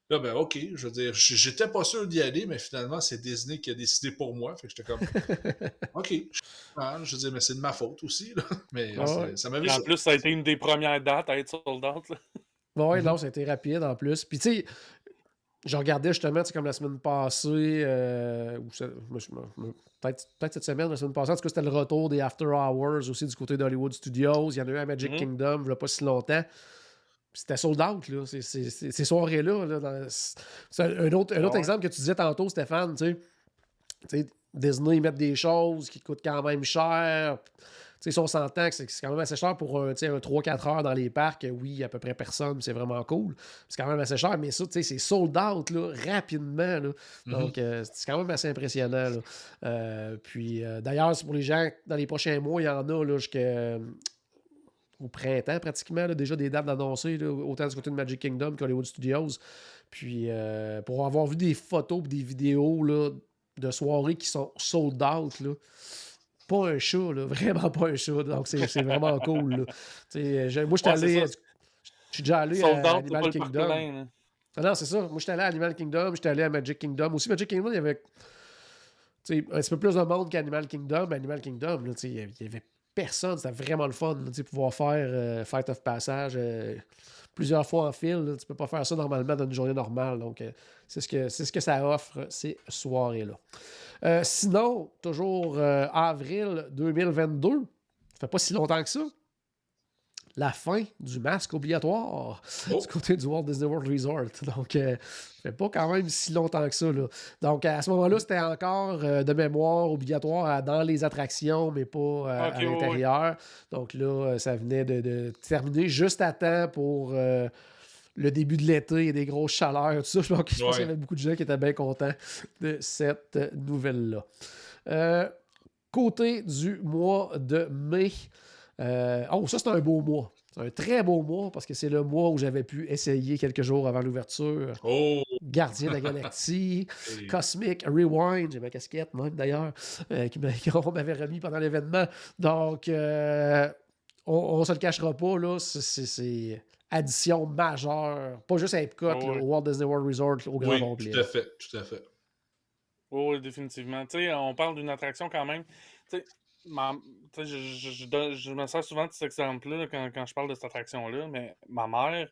Là, ben, ok, je veux dire, j'étais pas sûr d'y aller, mais finalement, c'est Disney qui a décidé pour moi. Fait que j'étais comme, (laughs) ok, je veux dire, mais c'est de ma faute aussi, là. (laughs) Mais Ah ouais. ça m'avait Puis en plus, ça a été une des premières dates à être sold out. là. Ouais, Mhm. non, c'était rapide en plus. Puis, tu sais, je regardais justement, sais, comme la semaine passée, euh, ou peut-être peut-être cette semaine, la semaine passée, en tout cas, c'était le retour des After Hours aussi du côté d'Hollywood Studios. Il y en a eu à Magic Mhm. Kingdom, il n'y a pas si longtemps. C'était sold out, là. Ces- ces- soirées-là. là, dans- C'est un, autre, un autre Ouais. exemple que tu disais tantôt, Stéphane, tu sais. Disney, ils mettent des choses qui coûtent quand même cher. Si on s'entend que c'est quand même assez cher pour un, tu sais, un 3-4 heures dans les parcs, oui, à peu près personne, c'est vraiment cool. C'est quand même assez cher, mais ça, tu sais, c'est sold out là, rapidement. là. Donc, euh, c'est quand même assez impressionnant. là. Euh, puis, euh, d'ailleurs, c'est pour les gens, dans les prochains mois, il y en a là, jusqu'à euh, au printemps pratiquement, déjà des dates d'annoncer, là, autant du côté de Magic Kingdom qu'Hollywood Studios. Puis euh, pour avoir vu des photos et des vidéos là, de soirées qui sont sold out, là, pas un chat, là, (laughs) vraiment pas un chat. Donc c'est vraiment cool. là. J'ai- Moi, je suis allé. Je suis déjà allé à Animal Kingdom. Ah non, c'est ça. Moi, j'étais allé à Animal Kingdom, j'étais allé à Magic Kingdom. Aussi, Magic Kingdom, il y avait un petit peu plus de monde qu'Animal Kingdom. Mais Animal Kingdom, là, il y avait personne. C'était vraiment le fun, sais, pouvoir faire euh, Fight of Passage euh, plusieurs fois en fil. là. Tu peux pas faire ça normalement dans une journée normale. Donc, euh, c'est ce, que- ce que ça offre, ces soirées-là. Sinon, toujours avril 2022, ça fait pas si longtemps que ça. La fin du masque obligatoire Oh. du côté du Walt Disney World Resort. (laughs) Donc, euh, ça fait pas quand même si longtemps que ça. Là. Donc, à ce moment-là, c'était encore euh, de mémoire obligatoire à- dans les attractions, mais pas euh, à l'intérieur. Donc là, euh, ça venait de, de terminer juste à temps pour le début de l'été et des grosses chaleurs. Tout ça. (laughs) Je pense, Ouais. qu'il y avait beaucoup de gens qui étaient bien contents de cette nouvelle-là. Euh, côté du mois de mai. Euh, oh, ça, c'est un beau mois. C'est un très beau mois parce que c'est le mois où j'avais pu essayer quelques jours avant l'ouverture. Oh! Gardien de la Galaxie, (laughs) Cosmic Rewind, j'ai ma casquette même d'ailleurs, euh, (laughs) qu'on m'avait remis pendant l'événement. Donc, euh, on ne se le cachera pas, là, c'est- addition majeure, pas juste à Epcot, Oh, là, au Walt Disney World Resort, au grand Oui, complet. tout à fait, tout à fait. Oui, définitivement. Tu sais, on parle d'une attraction quand même. Ma- je, je- je je me sers souvent de cet exemple-là là, quand, quand je parle de cette attraction-là, mais ma mère,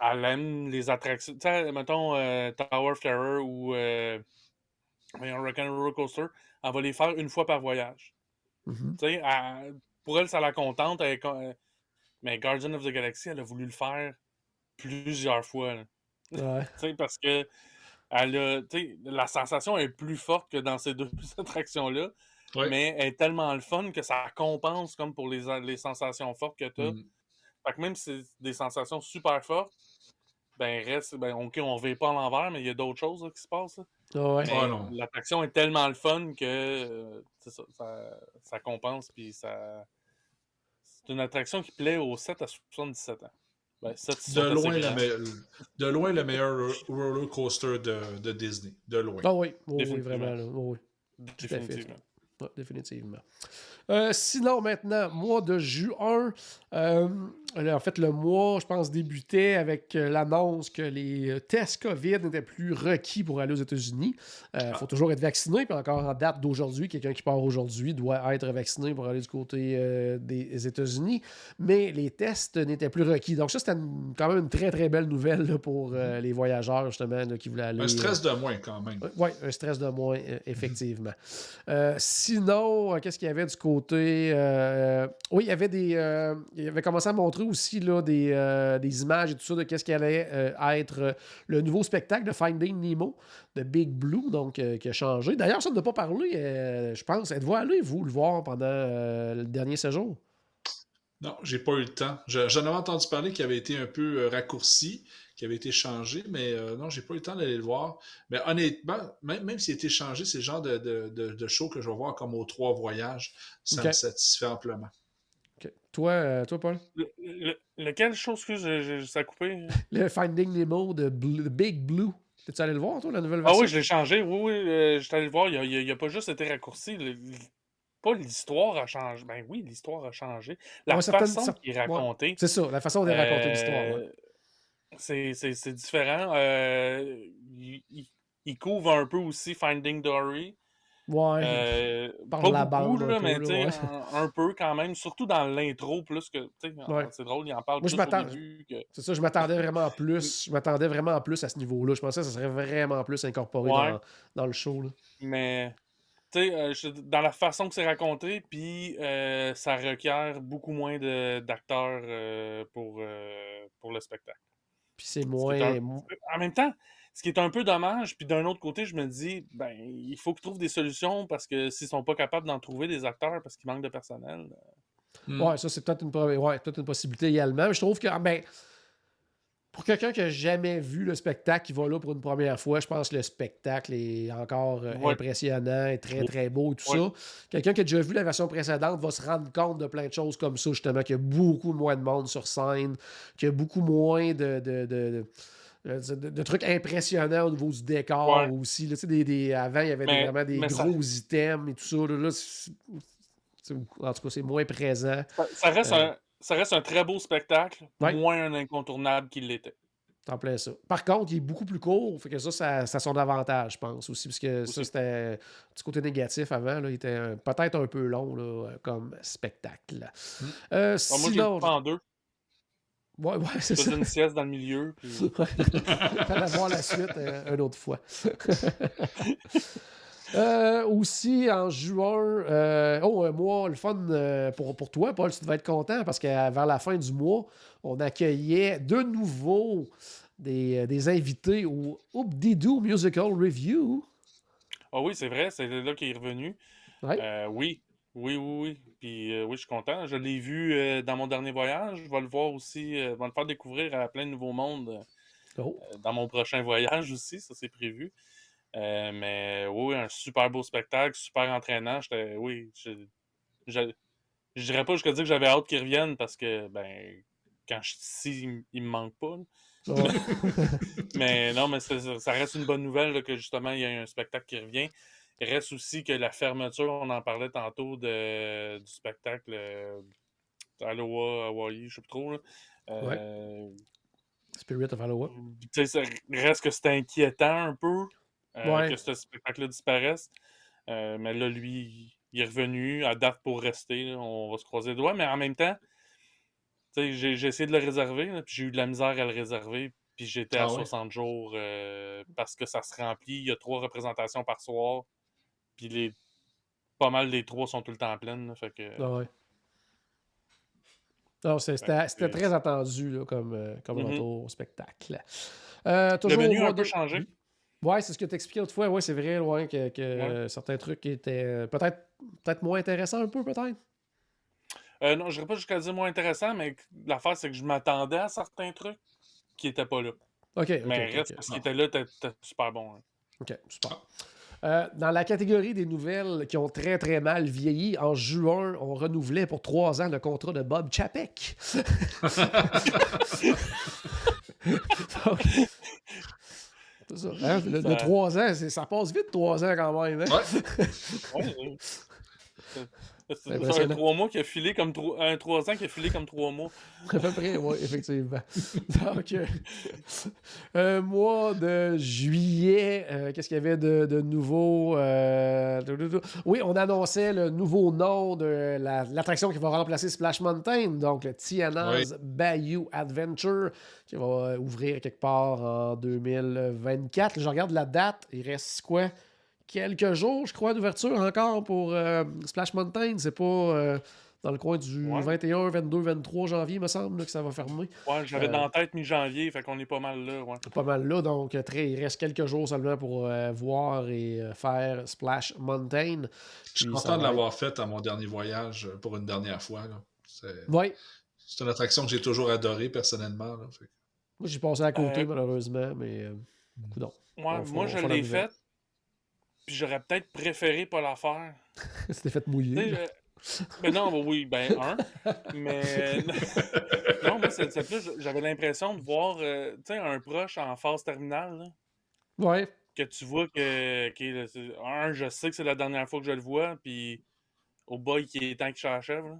elle aime les attractions. Tu sais, mettons euh, Tower Flarer ou euh, Roller Coaster, elle va les faire une fois par voyage. Mhm. Tu sais, elle- pour elle, ça la contente. elle euh, mais Guardian of the Galaxy, elle a voulu le faire plusieurs fois. là. Ouais. (laughs) Tu sais, parce que elle a, la sensation est plus forte que dans ces deux (laughs) attractions-là, Ouais. mais elle est tellement le fun que ça compense comme pour les, les sensations fortes que tu as. Mm. Fait que même si c'est des sensations super fortes, ben reste, ben ok, on ne pas à l'envers, mais il y a d'autres choses là, qui se passent. là. Ah ouais. L'attraction est tellement le fun que euh, ça, ça, ça compense puis ça. C'est une attraction qui plaît aux 7 à 77 ans. Ben, 7, ils De loin, le grands. me- de loin le meilleur ro- roller coaster de, de Disney. De loin. Ah oui, oui, vraiment. là. Oui, oui. à fait. Définitivement. Ouais, définitivement. Euh, sinon, maintenant, mois de juin, euh, en fait, le mois, je pense, débutait avec euh, l'annonce que les tests COVID n'étaient plus requis pour aller aux États-Unis. Il faut toujours être vacciné, puis encore en date d'aujourd'hui, quelqu'un qui part aujourd'hui doit être vacciné pour aller du côté des États-Unis, mais les tests n'étaient plus requis. Donc ça, c'était quand même une très, très belle nouvelle là, pour euh, les voyageurs, justement, là, qui voulaient aller... Un stress de moins quand même. oui, un stress de moins, effectivement. Sinon, euh, qu'est-ce qu'il y avait du côté. euh, oui, il y avait des. euh, il avait commencé à montrer aussi là, des, euh, des images et tout ça de qu'est-ce qui allait euh, être euh, le nouveau spectacle de Finding Nemo de Big Blue, donc euh, qui a changé. D'ailleurs, ça ne pas parlé, euh, je pense. Êtes-vous allé, vous, le voir pendant euh, le dernier séjour? Non, j'ai pas eu le temps. Je- J'en avais entendu parler qu'il avait été un peu euh, raccourci, qu'il avait été changé, mais euh, non, j'ai pas eu le temps d'aller le voir. Mais honnêtement, même, même s'il a été changé, c'est le genre de, de, de- de show que je vais voir comme aux trois voyages. Ça me satisfait amplement. Toi, euh, toi, Paul? Le- le- lequel chose que je- je- ça a coupé? (laughs) Le Finding Nemo de, Blue- Big Blue. T'es-tu allé le voir, toi, la nouvelle Ah version? oui, je l'ai changé. Oui, oui, euh, j'étais allé le voir. Il a, il a- pas juste été raccourci. le- pas l'histoire a changé. Ben oui, l'histoire a changé. La Ouais, certaines- façon qui est racontée. C'est ça, la façon de raconter l'histoire. ouais. C'est- différent. Euh, il, couvre un peu aussi Finding Dory. Ouais. Euh, Par pas la beaucoup, là, mais ouais. un, un peu quand même, surtout dans l'intro, plus que, Ouais. c'est drôle, il en parle Moi, plus au début que... C'est ça, je m'attendais vraiment à (laughs) plus. Je m'attendais vraiment à plus à ce niveau-là. Je pensais que ça serait vraiment plus incorporé Ouais. dans, dans le show. là. Mais, tu sais, euh, dans la façon que c'est raconté, puis euh, ça requiert beaucoup moins d'acteurs pour, pour le spectacle. Puis c'est moins. un- En même temps, ce qui est un peu dommage, puis d'un autre côté, je me dis, ben, il faut qu'ils trouvent des solutions parce que s'ils sont pas capables d'en trouver des acteurs parce qu'il manque de personnel. Hmm. Ouais, ça, c'est peut-être une, ouais, possibilité également. Mais je trouve que, ah, ben, pour quelqu'un qui n'a jamais vu le spectacle, qui va là pour une première fois, je pense que le spectacle est encore euh, Ouais. impressionnant et très, très beau et tout Ouais. ça. Quelqu'un qui a déjà vu la version précédente va se rendre compte de plein de choses comme ça, justement, qu'il y a beaucoup moins de monde sur scène, qu'il y a beaucoup moins de. de- de- de- de, de- de trucs impressionnants au niveau du décor Ouais. aussi. là. Tu sais, des, des- avant, il y avait des- vraiment des ça- gros items et tout ça. Là, en tout cas, c'est moins présent. Ça, ça reste, Euh. un, ça reste un très beau spectacle, Ouais. moins un incontournable qu'il l'était. En plein ça. Par contre, il est beaucoup plus court, fait que ça, ça, ça a son avantage, je pense aussi, parce que ça, c'était un petit côté négatif avant, là, il était peut-être un peu long là, comme spectacle. Euh, Bon, moi, je l'ai sinon, en deux. ouais, ouais, c'est ça. une sieste dans le milieu. Puis... (laughs) Fallait voir la suite euh, une autre fois. (laughs) Euh, aussi, en juin, euh, oh, un mois, le fun euh, pour, pour toi, Paul, tu devais être content parce que vers la fin du mois, on accueillait de nouveau des, des invités au Oop-Dee-Doo Musical Review. Ah oui, c'est vrai, c'est là qu'il est revenu. Ouais. Euh, oui, oui, oui, oui. Puis euh, oui, je suis content. Je l'ai vu euh, dans mon dernier voyage. Je vais le voir aussi, je vais le faire découvrir à plein de nouveaux mondes Oh. dans mon prochain voyage aussi, ça c'est prévu. Euh, mais oui, un super beau spectacle, super entraînant. J'étais, oui, je, je, dirais pas jusqu'à dire que j'avais hâte qu'il revienne parce que, ben, quand je suis ici, il, me manque pas. Ouais. (laughs) Mais non, mais ça reste une bonne nouvelle là, que justement, il y a un spectacle qui revient. Il reste aussi que la fermeture, on en parlait tantôt de, du spectacle euh, Aloha, Hawaii, je sais plus trop. Là. Euh, Spirit of sais, ça reste que c'est inquiétant un peu. Euh, Ouais. que ce spectacle-là disparaisse. Euh, mais là, lui, il est revenu à date pour rester. là. On va se croiser les doigts. Mais en même temps, j'ai j'ai essayé de le réserver, là, puis j'ai eu de la misère à le réserver. Puis j'étais à Ah ouais? 60 jours euh, parce que ça se remplit. Il y a trois représentations par soir. Puis les pas mal des trois sont tout le temps pleines. là, fait que, Ah ouais. Non, c'est- c'était très attendu là, comme, comme Mhm. retour au spectacle. Euh, le toujours menu a un peu de- changé. Ouais, c'est ce que tu expliquais autrefois. Ouais, c'est vrai, ouais, que, que, Ouais. euh, certains trucs étaient euh, peut-être peut-être moins intéressants un peu, peut-être? Euh, non, je dirais pas jusqu'à dire moins intéressant, mais l'affaire, c'est que je m'attendais à certains trucs qui n'étaient pas là. OK, mais reste ok. que ce qui était là, était super bon. hein. OK, super. Euh, dans la catégorie des nouvelles qui ont très très mal vieilli, en juin, on renouvelait pour trois ans le contrat de Bob Chapek. (laughs) Donc, c'est ça, hein, le- de Ça- trois ans, c'est- ça passe vite trois ans quand même. hein? Ouais. Ouais, ouais. (laughs) C'est- c'est un trois mois qui a filé comme trois, un trois ans qui a filé comme trois mois. (laughs) À peu près, oui, effectivement. (laughs) Donc, euh, euh, mois de juillet, euh, qu'est-ce qu'il y avait de, de nouveau? euh. Oui, on annonçait le nouveau nom de la- l'attraction qui va remplacer Splash Mountain, donc le Tiana's Bayou Adventure, qui va ouvrir quelque part en 2024. Je regarde la date, il reste quoi? Quelques jours, je crois, d'ouverture encore pour euh, Splash Mountain. C'est pas euh, dans le coin du Ouais. 21, 22, 23 janvier, me semble, là, que ça va fermer. Ouais, j'avais Euh, dans la tête mi-janvier, fait qu'on est pas mal là. Ouais. Pas mal là, donc euh, très, il reste quelques jours seulement pour euh, voir et euh, faire Splash Mountain. Je suis content de l'avoir fait à mon dernier voyage euh, pour une dernière fois. C'est Oui, c'est une attraction que j'ai toujours adorée personnellement. là. Fait que- moi j'ai passé à côté Euh, malheureusement, mais euh, coudonc. Ouais, On moi, je l'ai faite, puis j'aurais peut-être préféré pas la faire. (laughs) C'était fait mouiller. je- Ben non, ben oui, ben un. Mais (laughs) non, moi, c'est plus, j'avais l'impression de voir euh, tu sais, un proche en phase terminale. là, Ouais. que tu vois que, que un, je sais que c'est la dernière fois que je le vois, puis au boy qui est temps qu'il s'achève. là.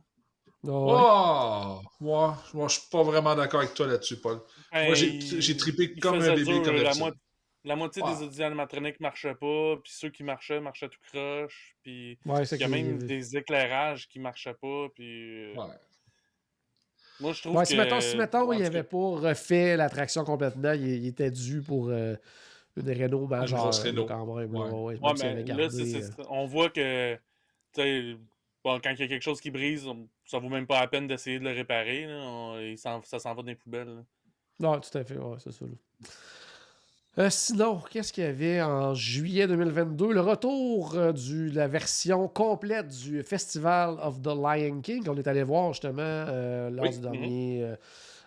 Ouais. Oh! Moi, moi, je suis pas vraiment d'accord avec toi là-dessus, Paul. Moi, j'ai Ben, trippé comme un bébé dur, comme la, mo- la moitié Ouais. des audios animatroniques marchaient pas, puis ceux qui marchaient marchaient tout croche, puis Ouais, il y a même des éclairages qui marchaient pas, puis euh, Ouais. moi je trouve Ouais, que... si mettons, si mettons, il tout avait cas, pas refait l'attraction complètement, il, il était dû pour euh, une Renault majeure. là, Renault. quand même. là, Ouais. ouais, mais là, gardé, c'est- euh, on voit que, bon, quand il y a quelque chose qui brise, ça vaut même pas la peine d'essayer de le réparer, là, on- ça s'en va dans les poubelles. là. Non, tout à fait, ouais, c'est ça. là. Euh, sinon, qu'est-ce qu'il y avait en juillet 2022? Le retour euh, de la version complète du Festival of the Lion King qu'on est allé voir justement euh, lors Oui, du mhm. dernier euh,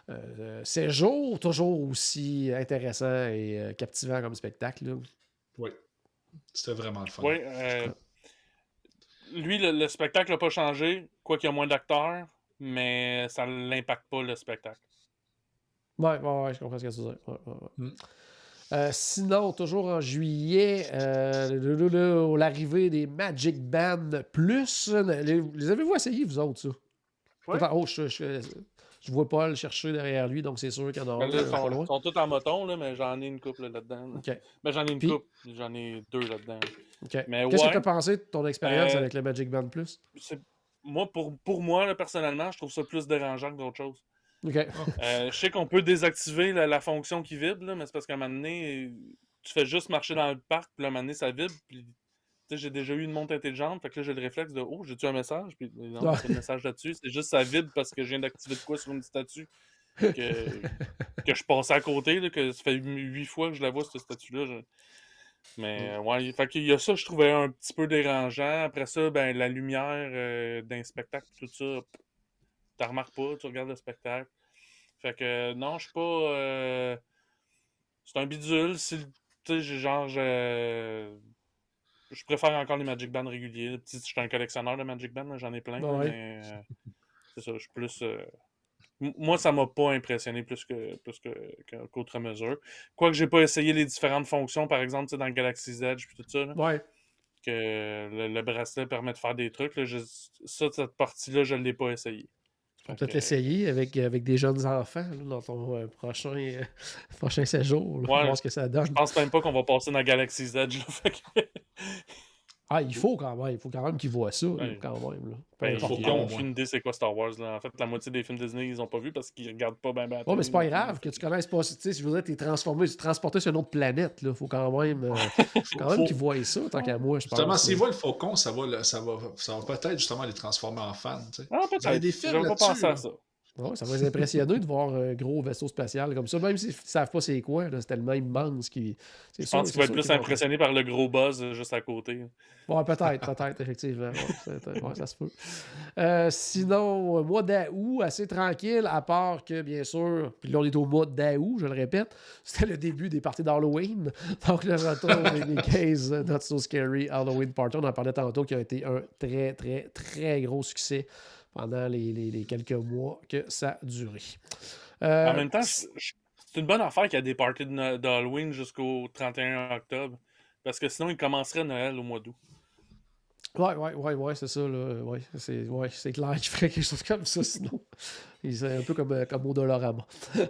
euh, séjour. Toujours aussi intéressant et euh, captivant comme spectacle. là. Oui. C'était vraiment le fun. Oui, euh, lui, le, le spectacle n'a pas changé, quoi qu'il y a moins d'acteurs, mais ça l'impacte pas le spectacle. Ouais, ouais, ouais, je comprends ce que tu veux dire. Ouais, ouais, ouais. Mm. Euh, sinon, toujours en juillet, euh, le- le- le- l'arrivée des Magic Band Plus. Les, les avez-vous essayé, vous autres, ça? Ouais. Attends, oh, je, je, je vois Paul chercher derrière lui, donc c'est sûr qu'il y en a ils pas sont, tous en moton, là, mais j'en ai une couple là, là-dedans. là. Ben, j'en ai une Puis- couple, j'en ai deux là-dedans. Qu'est-ce que tu as pensé de ton expérience Euh, avec le Magic Band Plus? Moi, pour, pour moi, là, personnellement, je trouve ça plus dérangeant que d'autres choses. Euh, je sais qu'on peut désactiver la, la fonction qui vibre, là, mais c'est parce qu'à un moment donné, tu fais juste marcher dans le parc, puis à un moment donné, ça vibre. Puis, j'ai déjà eu une montre intelligente, fait que là, j'ai le réflexe de Oh, j'ai-tu un message? Puis non, un message là-dessus. C'est juste ça vibre parce que je viens d'activer de quoi sur une statue que, que je passais à côté, là, que ça fait huit fois que je la vois, cette statue-là. je- Mais euh, ouais, fait qu'il y a ça, je trouvais un petit peu dérangeant. Après ça, ben, la lumière euh, d'un spectacle, tout ça, tu remarques pas, tu regardes le spectacle. Fait que non, je suis pas. euh, C'est un bidule. Si, tu sais, genre. Je... je préfère encore les Magic Band réguliers. Je suis un collectionneur de Magic Band, j'en ai plein. là, Ouais. Mais euh, c'est ça, je suis plus. euh, Moi, ça m'a pas impressionné plus que plus que, qu'autre mesure. Quoique j'ai pas essayé les différentes fonctions, par exemple, dans le Galaxy's Edge puis tout ça. là Ouais. que le, le bracelet permet de faire des trucs. Là, je- ça, cette partie-là, je ne l'ai pas essayé. On peut peut-être l'essayer avec, avec des jeunes enfants là, dans ton euh, prochain, euh, (laughs) prochain séjour. Là, Ouais. voir ce que ça donne. Je pense même pas qu'on va passer dans Galaxy's Edge. Là, (laughs) fait que- Ah, il faut quand même. Il faut quand même qu'ils voient ça. Ouais. quand même. Là. Ben, il faut qu'ils idée c'est quoi Star Wars. Là? En fait, la moitié des films Disney, ils ont pas vu parce qu'ils regardent pas bien bien. Ouais, mais c'est pas grave que tu connaisses pas. Tu sais, si je veux dire, t'es transformé, tu es transporté sur une autre planète. Là. Faut quand même, euh, (laughs) quand même Faut- qu'ils voient ça, tant qu'à moi, je pense. Justement, s'ils voient le faucon, ça va, ça va, ça va peut-être justement les transformer en fans. tu sais. Ah, Vous avez peut-être. des films J'avais pas là-dessus, pensé à ça. Ça va les impressionner de voir un gros vaisseau spatial comme ça, même s'ils ne savent pas c'est quoi. C'est tellement immense qu'ils. Je pense qu'il va être plus impressionné par le gros buzz euh, juste à côté. Ouais, peut-être, peut-être, effectivement. Ouais, c'est- ouais, ça se peut. Euh, sinon, euh, mois d'août, assez tranquille, à part que, bien sûr, puis là, on est au mois d'août, je le répète, (laughs) c'était le début des parties d'Halloween. Donc, le retour des (laughs) des 15 Not So Scary Halloween Party, on en parlait tantôt, qui a été un très, très, très gros succès pendant les, les- les quelques mois que ça a duré. Euh, En même temps, c'est c'est une bonne affaire qu'il y a des parties d'Halloween jusqu'au 31 octobre. Parce que sinon, il commencerait Noël au mois d'août. Ouais, ouais, ouais, ouais, c'est ça, là. Ouais, c'est ouais, c'est clair qu'il ferait quelque chose comme ça, sinon. Serait un peu comme, euh, comme au Dolorama. (laughs)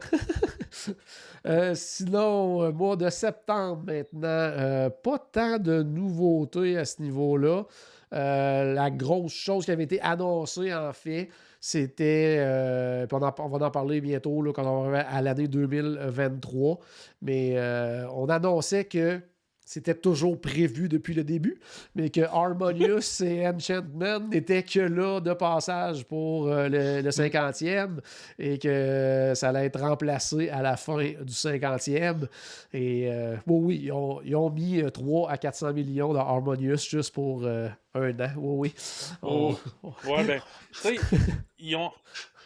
Euh, sinon, mois de septembre maintenant, euh, pas tant de nouveautés à ce niveau-là. Euh, la grosse chose qui avait été annoncée, en fait, c'était, euh, on, va en parler bientôt quand on va à l'année 2023, mais euh, on annonçait que c'était toujours prévu depuis le début, mais que Harmonious (laughs) et Enchantment n'étaient que là de passage pour euh, le, le 50e et que ça allait être remplacé à la fin du 50e. Et euh, bon, oui, ils ont, ils ont mis euh, 3 à 400 millions dans Harmonious juste pour euh, un an. Oui, oui. Oh. On- Ouais, ben, tu sais, (laughs) ils ont,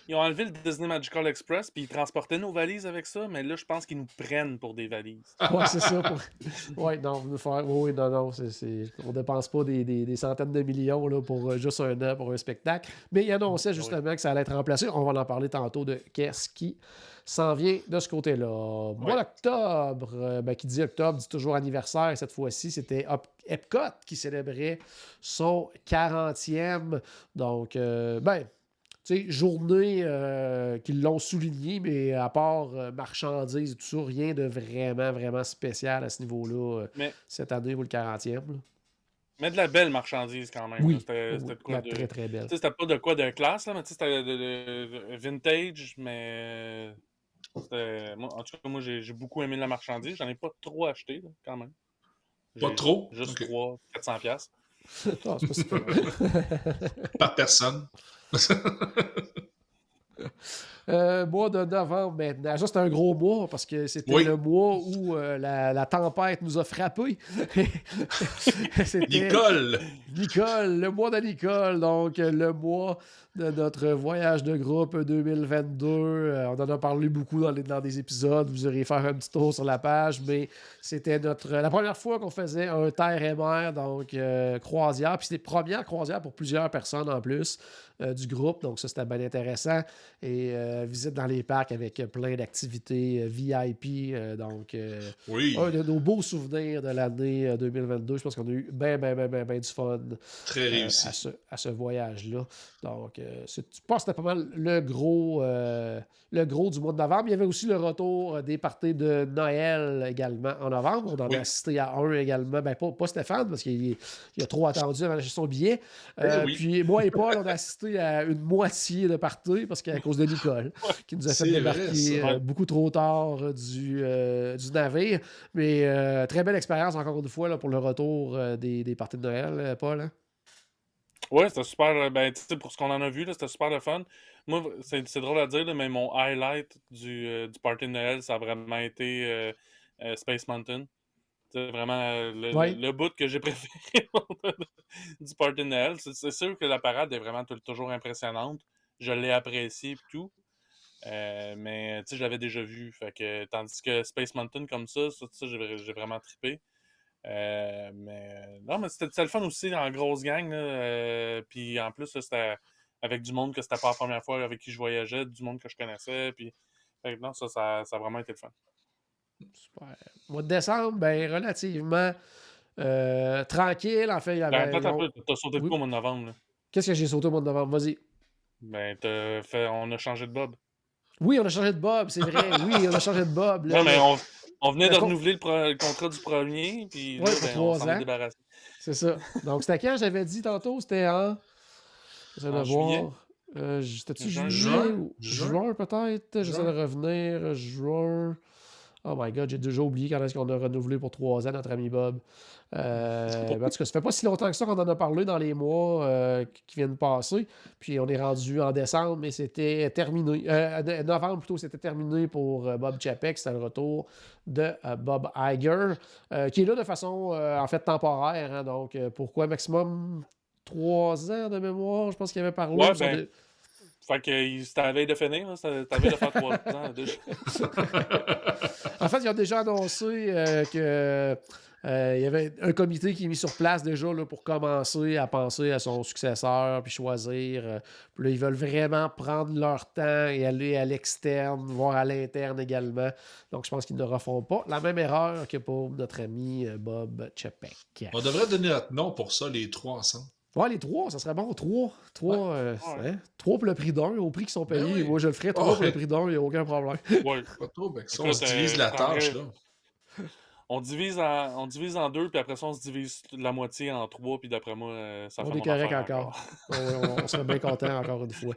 ils ont enlevé le Disney Magical Express, puis ils transportaient nos valises avec ça, mais là, je pense qu'ils nous prennent pour des valises. (laughs) Ouais, c'est ça. Pour... Ouais, non, nous faire... oui, non, non. c'est c'est- On dépense pas des, des- des centaines de millions là, pour euh, juste un an pour un spectacle. Mais il annonçait justement que ça allait être remplacé. On va en parler tantôt de qu'est-ce qui s'en vient de ce côté-là. Mois d'octobre, euh, ben, qui dit octobre, dit toujours anniversaire. Et cette fois-ci, c'était Epcot qui célébrait son 40e. Donc, euh, ben, journée euh, qu'ils l'ont souligné, mais à part euh, marchandises et tout ça, rien de vraiment, vraiment spécial à ce niveau-là euh, Mais- cette année ou le 40e. là. Mais de la belle marchandise quand même. Oui. C'était oui, de la quoi de. très, très belle. Tu sais, c'était pas de quoi de classe, là, mais tu sais, c'était de, de- de vintage, mais. moi, en tout cas, moi, j'ai beaucoup aimé la marchandise. J'en ai pas trop acheté, là, quand même. Pas trop? Juste Ok. 3, (laughs) 400 pièces. C'est pas super. Par personne. (laughs) (laughs) Euh, mois de novembre maintenant. Ça, c'est un gros mois parce que c'était Oui. le mois où euh, la, la tempête nous a frappés. (laughs) Nicole! Nicole, le mois de Nicole, donc le mois de notre voyage de groupe 2022. Euh, on en a parlé beaucoup dans, les- dans des épisodes. Vous irez faire un petit tour sur la page, mais c'était notre la première fois qu'on faisait un terre et mer, donc croisière. Puis c'était première croisière pour plusieurs personnes en plus euh, du groupe, donc ça c'était bien intéressant. Et euh, visite dans les parcs avec euh, plein d'activités VIP, donc. Oui, un de nos beaux souvenirs de l'année euh, 2022. Je pense qu'on a eu bien, bien, bien, bien, bien du fun très réussi. à ce, à ce voyage-là. Donc, je pense que c'était pas mal le gros, le gros du mois de novembre. Il y avait aussi le retour des parties de Noël également en novembre. On en Oui. a assisté à un également. Ben, pas, pas Stéphane, parce qu'il il a trop attendu avant d'acheter son billet. Eh oui. Puis moi et Paul, on a assisté à une moitié de parties parce qu'à cause de Nicole, (laughs) qui nous a fait vrai, débarquer euh, beaucoup trop tard euh, du, euh, du navire. Mais euh, très belle expérience, encore une fois, là, pour le retour des, des parties de Noël, Paul. hein? Ouais, c'était super. Ben, pour ce qu'on en a vu, c'était super le fun. Moi, c'est drôle à dire, là, mais mon highlight du, euh, du party de Noël, ça a vraiment été Space Mountain. C'est vraiment euh, le, Ouais. le, bout que j'ai (laughs) préféré du party de Noël. C'est c'est sûr que la parade est vraiment tou- toujours impressionnante. Je l'ai apprécié et tout. Euh, mais tu sais, je l'avais déjà vu. Fait que, tandis que Space Mountain, comme ça, ça, j'ai vraiment trippé. Euh, mais non, mais c'était le fun aussi en grosse gang. là, euh, puis en plus, c'était avec du monde que c'était pas la première fois avec qui je voyageais, du monde que je connaissais. Puis non, ça, ça, ça a vraiment été le fun. Super. Mois de décembre, ben, relativement euh, tranquille. En fait, il y Ben, avait. peu, t'as sauté de oui. quoi au mois de novembre? là? Qu'est-ce que j'ai sauté au mois de novembre? Vas-y. Ben, fait... on a changé de Bob. Oui, on a changé de Bob, c'est vrai. (laughs) Oui, on a changé de Bob. là. Non, mais on, on venait de renouveler le, pro- le contrat du premier, puis Ouais, là, ben, on trois s'en est ans. débarrassé. C'est ça. Donc, c'était quand? J'avais dit tantôt? C'était en. J'essaie de voir. Euh, C'était-tu Juin. juillet Juin. ou Juin. juin peut-être? J'essaie de revenir. Juin. Oh my god, j'ai déjà oublié quand est-ce qu'on a renouvelé pour trois ans notre ami Bob. Euh, ben, en tout cas, ça fait pas si longtemps que ça qu'on en a parlé dans les mois euh, qui- viennent de passer. Puis on est rendu en décembre, mais c'était terminé. Euh, novembre plutôt, c'était terminé pour euh, Bob Chapek. C'était le retour de euh, Bob Iger, qui est là de façon en fait temporaire. hein. donc, pourquoi maximum trois ans de mémoire, je pense qu'il avait parlé. Ouais, ben, Fait que il- c'était à la veille de finir, là, c'était à la veille de faire trois (laughs) ans déjà. (laughs) En fait, ils ont déjà annoncé euh, que euh, il y avait un comité qui est mis sur place déjà là, pour commencer à penser à son successeur puis choisir. euh, puis là, ils veulent vraiment prendre leur temps et aller à l'externe, voire à l'interne également. Donc, je pense qu'ils ne refont pas la même erreur que pour notre ami Bob Chapek. On devrait donner notre nom pour ça, les trois ensemble. Ouais, les trois, ça serait bon. Trois. Trois, euh, Ouais. hein, trois pour le prix d'un, au prix qu'ils sont payés. Ben oui. Moi, je le ferais. Trois Oh, pour le prix d'un, il n'y a aucun problème. Ouais. Pas trop, ben, ça, on se divise euh, la prendrais- tâche, là. On divise, en, on divise en deux, puis après ça, on se divise la moitié en trois, puis d'après moi, euh, ça On fait est correct encore. On, on serait bien content encore une fois.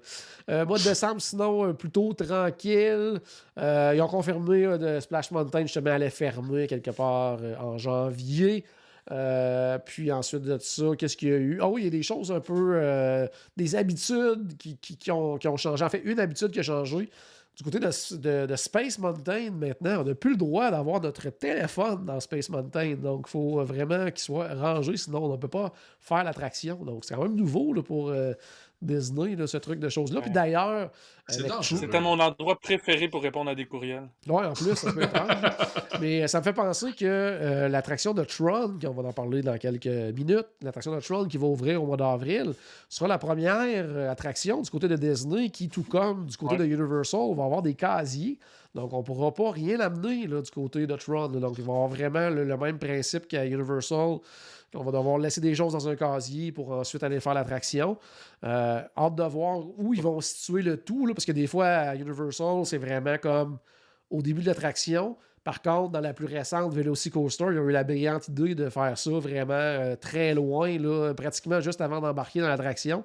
Euh, mois de décembre, sinon, euh, plutôt tranquille. Euh, ils ont confirmé euh, de Splash Mountain, justement, allait fermer quelque part euh, en janvier. Euh, puis ensuite de ça, qu'est-ce qu'il y a eu? Ah oui, il y a des choses un peu. euh, des habitudes qui, qui- ont, qui ont changé. En fait, une habitude qui a changé. Du côté de, de- Space Mountain, maintenant, on n'a plus le droit d'avoir notre téléphone dans Space Mountain. Donc, il faut vraiment qu'il soit rangé, sinon on ne peut pas faire l'attraction. Donc, c'est quand même nouveau pour euh, Disney, là, ce truc de choses-là. Puis d'ailleurs, C'est C'était mon endroit préféré pour répondre à des courriels. Ouais, en plus, ça peut être. (laughs) Mais euh, ça me fait penser que euh, l'attraction de Tron, qu'on va en parler dans quelques minutes, l'attraction de Tron qui va ouvrir au mois d'avril, sera la première euh, attraction du côté de Disney qui, tout comme du côté Ouais. de Universal, va avoir des casiers. Donc, on ne pourra pas rien amener là, du côté de Tron. là. Donc, il va avoir vraiment le, le même principe qu'à Universal. On va devoir laisser des choses dans un casier pour ensuite aller faire l'attraction. Euh, hâte de voir où ils vont situer le tout, là, parce que des fois, à Universal, c'est vraiment comme au début de l'attraction. Par contre, dans la plus récente Velocicoaster, ils ont eu la brillante idée de faire ça vraiment euh, très loin, là, pratiquement juste avant d'embarquer dans l'attraction.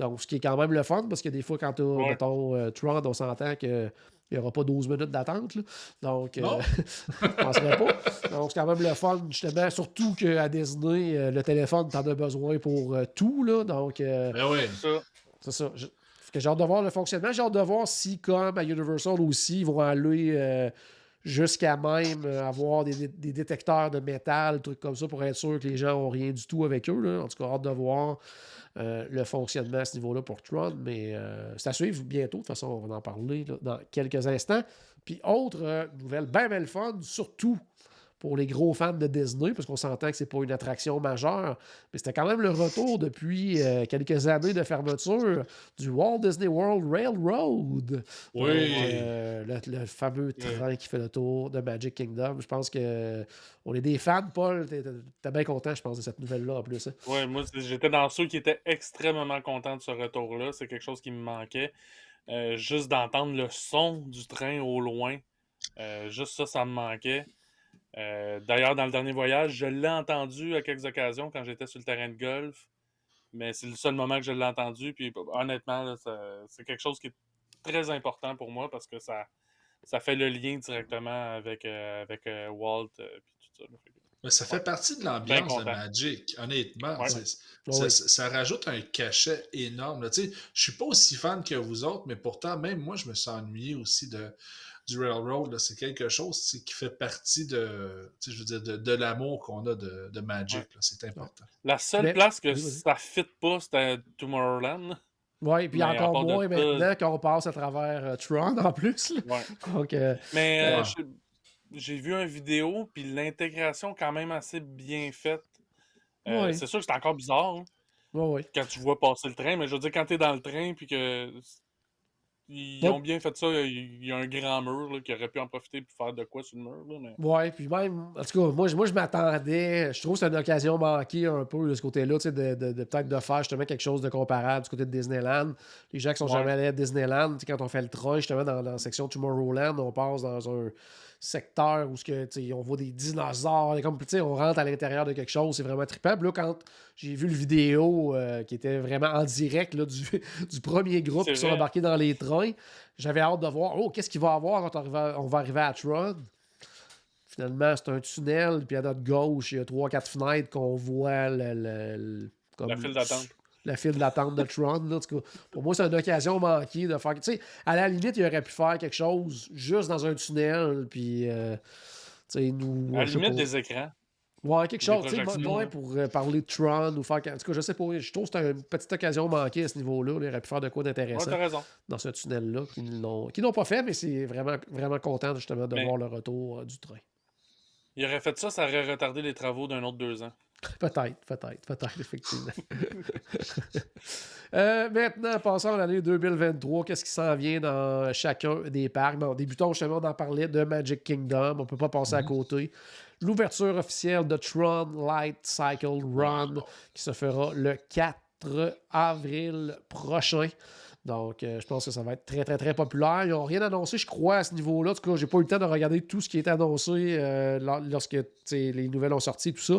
Donc, ce qui est quand même le fun, parce que des fois, quand tu as, Ouais. mettons, euh, Tron, on s'entend que il n'y aura pas 12 minutes d'attente. là. Donc, euh, Non. (laughs) je penserais pas. Donc, c'est quand même le fun, justement. Surtout qu'à Disney, euh, le téléphone, tu en as besoin pour euh, tout. Là. Donc, euh, Ben ouais. Ça, c'est ça. Je- J'ai hâte de voir le fonctionnement. J'ai hâte de voir si, comme à Universal aussi, ils vont aller euh, jusqu'à même euh, avoir des, des détecteurs de métal, trucs comme ça, pour être sûr que les gens n'ont rien du tout avec eux. là. En tout cas, hâte de voir euh, le fonctionnement à ce niveau-là pour Tron. Mais euh, c'est à suivre bientôt. De toute façon, on va en parler dans quelques instants. Puis, autre euh, nouvelle, bien, bien le fun, surtout pour les gros fans de Disney, parce qu'on s'entend que c'est pas une attraction majeure, mais c'était quand même le retour depuis euh, quelques années de fermeture du Walt Disney World Railroad. Oui. Donc, euh, le, le fameux train qui fait le tour de Magic Kingdom. Je pense que euh, on est des fans, Paul. T'es t'es bien content, je pense, de cette nouvelle-là en plus. hein. ouais, moi, j'étais dans ceux qui étaient extrêmement contents de ce retour-là. C'est quelque chose qui me manquait. Euh, juste d'entendre le son du train au loin. juste ça, ça me manquait. Euh, D'ailleurs, dans le dernier voyage, je l'ai entendu à quelques occasions quand j'étais sur le terrain de golf. Mais c'est le seul moment que je l'ai entendu. Puis honnêtement, c'est quelque chose qui est très important pour moi parce que ça, ça fait le lien directement avec, euh, avec euh, Walt et tout ça. Mais ça fait partie de l'ambiance de. Magic, honnêtement. Ouais. c'est- Ouais, ça, rajoute un cachet énorme. là. Tu sais, Je suis pas aussi fan que vous autres, mais pourtant, même moi, je me suis ennuyé aussi de, du Railroad. là. C'est quelque chose qui fait partie de, je veux dire, de, de l'amour qu'on a de, de Magic. Ouais. C'est important. La seule Mais- place que ça fit pas, c'était Tomorrowland. Oui, puis encore de moins maintenant qu'on passe à travers euh, Tron en plus. Ouais. Donc, euh, Mais euh, Ouais. j'ai- j'ai vu une vidéo, puis l'intégration quand même assez bien faite. Euh, Ouais. C'est sûr que c'est encore bizarre hein, ouais, ouais. quand tu vois passer le train, mais je veux dire, quand tu es dans le train, puis que Ils ont bien fait ça. Il y a un grand mur là, qui aurait pu en profiter pour faire de quoi sur le mur. Là, mais... Ouais, puis même, en tout cas, moi, je- moi je m'attendais, je trouve que c'est une occasion manquée un peu de ce côté-là, tu sais, de, de- de peut-être de faire justement quelque chose de comparable du côté de Disneyland. Les gens qui sont Ouais. jamais allés à Disneyland, quand on fait le train, justement, dans, dans la section Tomorrowland, on passe dans un secteur où ce que, on voit des dinosaures, et comme, tu sais, on rentre à l'intérieur de quelque chose, c'est vraiment trippant. Puis là, quand j'ai vu le vidéo euh, qui était vraiment en direct là, du, (laughs) du premier groupe qui sont embarqués dans les trains, j'avais hâte de voir, oh, qu'est-ce qu'il va y avoir quand on, arrive- on va arriver à Tron. Finalement, c'est un tunnel, puis à notre gauche, il y a trois, quatre fenêtres qu'on voit le, le- le- comme La file d'attente. La file d'attente de Tron. là. En tout cas, pour moi, c'est une occasion manquée de faire. Tu sais, à la limite, il aurait pu faire quelque chose juste dans un tunnel, puis. euh, tu sais, nous. À la limite des écrans. Ouais, quelque chose, tu sais, pour euh, parler de Tron ou faire. En tout cas, je sais pas, je trouve que c'est une petite occasion manquée à ce niveau-là. là. Il aurait pu faire de quoi d'intéressant dans ce tunnel-là, qui ne l'ont qui n'ont pas fait, mais c'est vraiment, vraiment content justement de Mais- voir le retour euh, du train. Il aurait fait ça, ça aurait retardé les travaux d'un autre deux ans. Peut-être, peut-être, peut-être, effectivement. (laughs) Euh, maintenant, passons à l'année 2023. Qu'est-ce qui s'en vient dans chacun des parcs? Bon, débutons justement d'en parler de Magic Kingdom. On ne peut pas passer à côté. L'ouverture officielle de Tron Light Cycle Run qui se fera le 4 avril prochain. Donc, euh, je pense que ça va être très, très, très populaire. Ils n'ont rien annoncé, je crois, à ce niveau-là. En tout cas, j'ai pas eu le temps de regarder tout ce qui était annoncé euh, lor- lorsque les nouvelles ont sorti, tout ça.